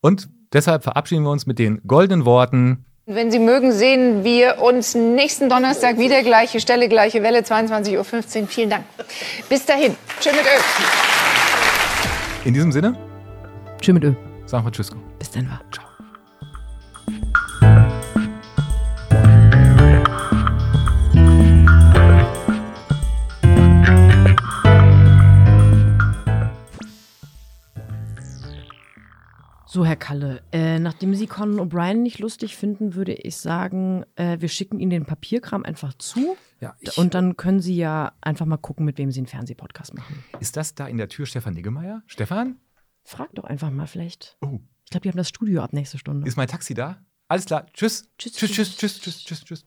Und deshalb verabschieden wir uns mit den goldenen Worten. Wenn Sie mögen, sehen wir uns nächsten Donnerstag wieder. Gleiche Stelle, gleiche Welle, 22.15 Uhr. Vielen Dank. Bis dahin. Tschüss mit Öl. In diesem Sinne. Tschüss mit Ö. Sagen wir Tschüss. Bis dann. Ciao. So, Herr Kalle, äh, nachdem Sie Conan O'Brien nicht lustig finden, würde ich sagen, äh, wir schicken Ihnen den Papierkram einfach zu. Ja, ich, und dann können Sie ja einfach mal gucken, mit wem Sie einen Fernsehpodcast machen. Ist das da in der Tür Stefan Niggemeier? Stefan? Frag doch einfach mal vielleicht. Oh. Ich glaube, die haben das Studio ab nächste Stunde. Ist mein Taxi da? Alles klar. Tschüss. Tschüss, tschüss, tschüss, tschüss, tschüss, tschüss. tschüss.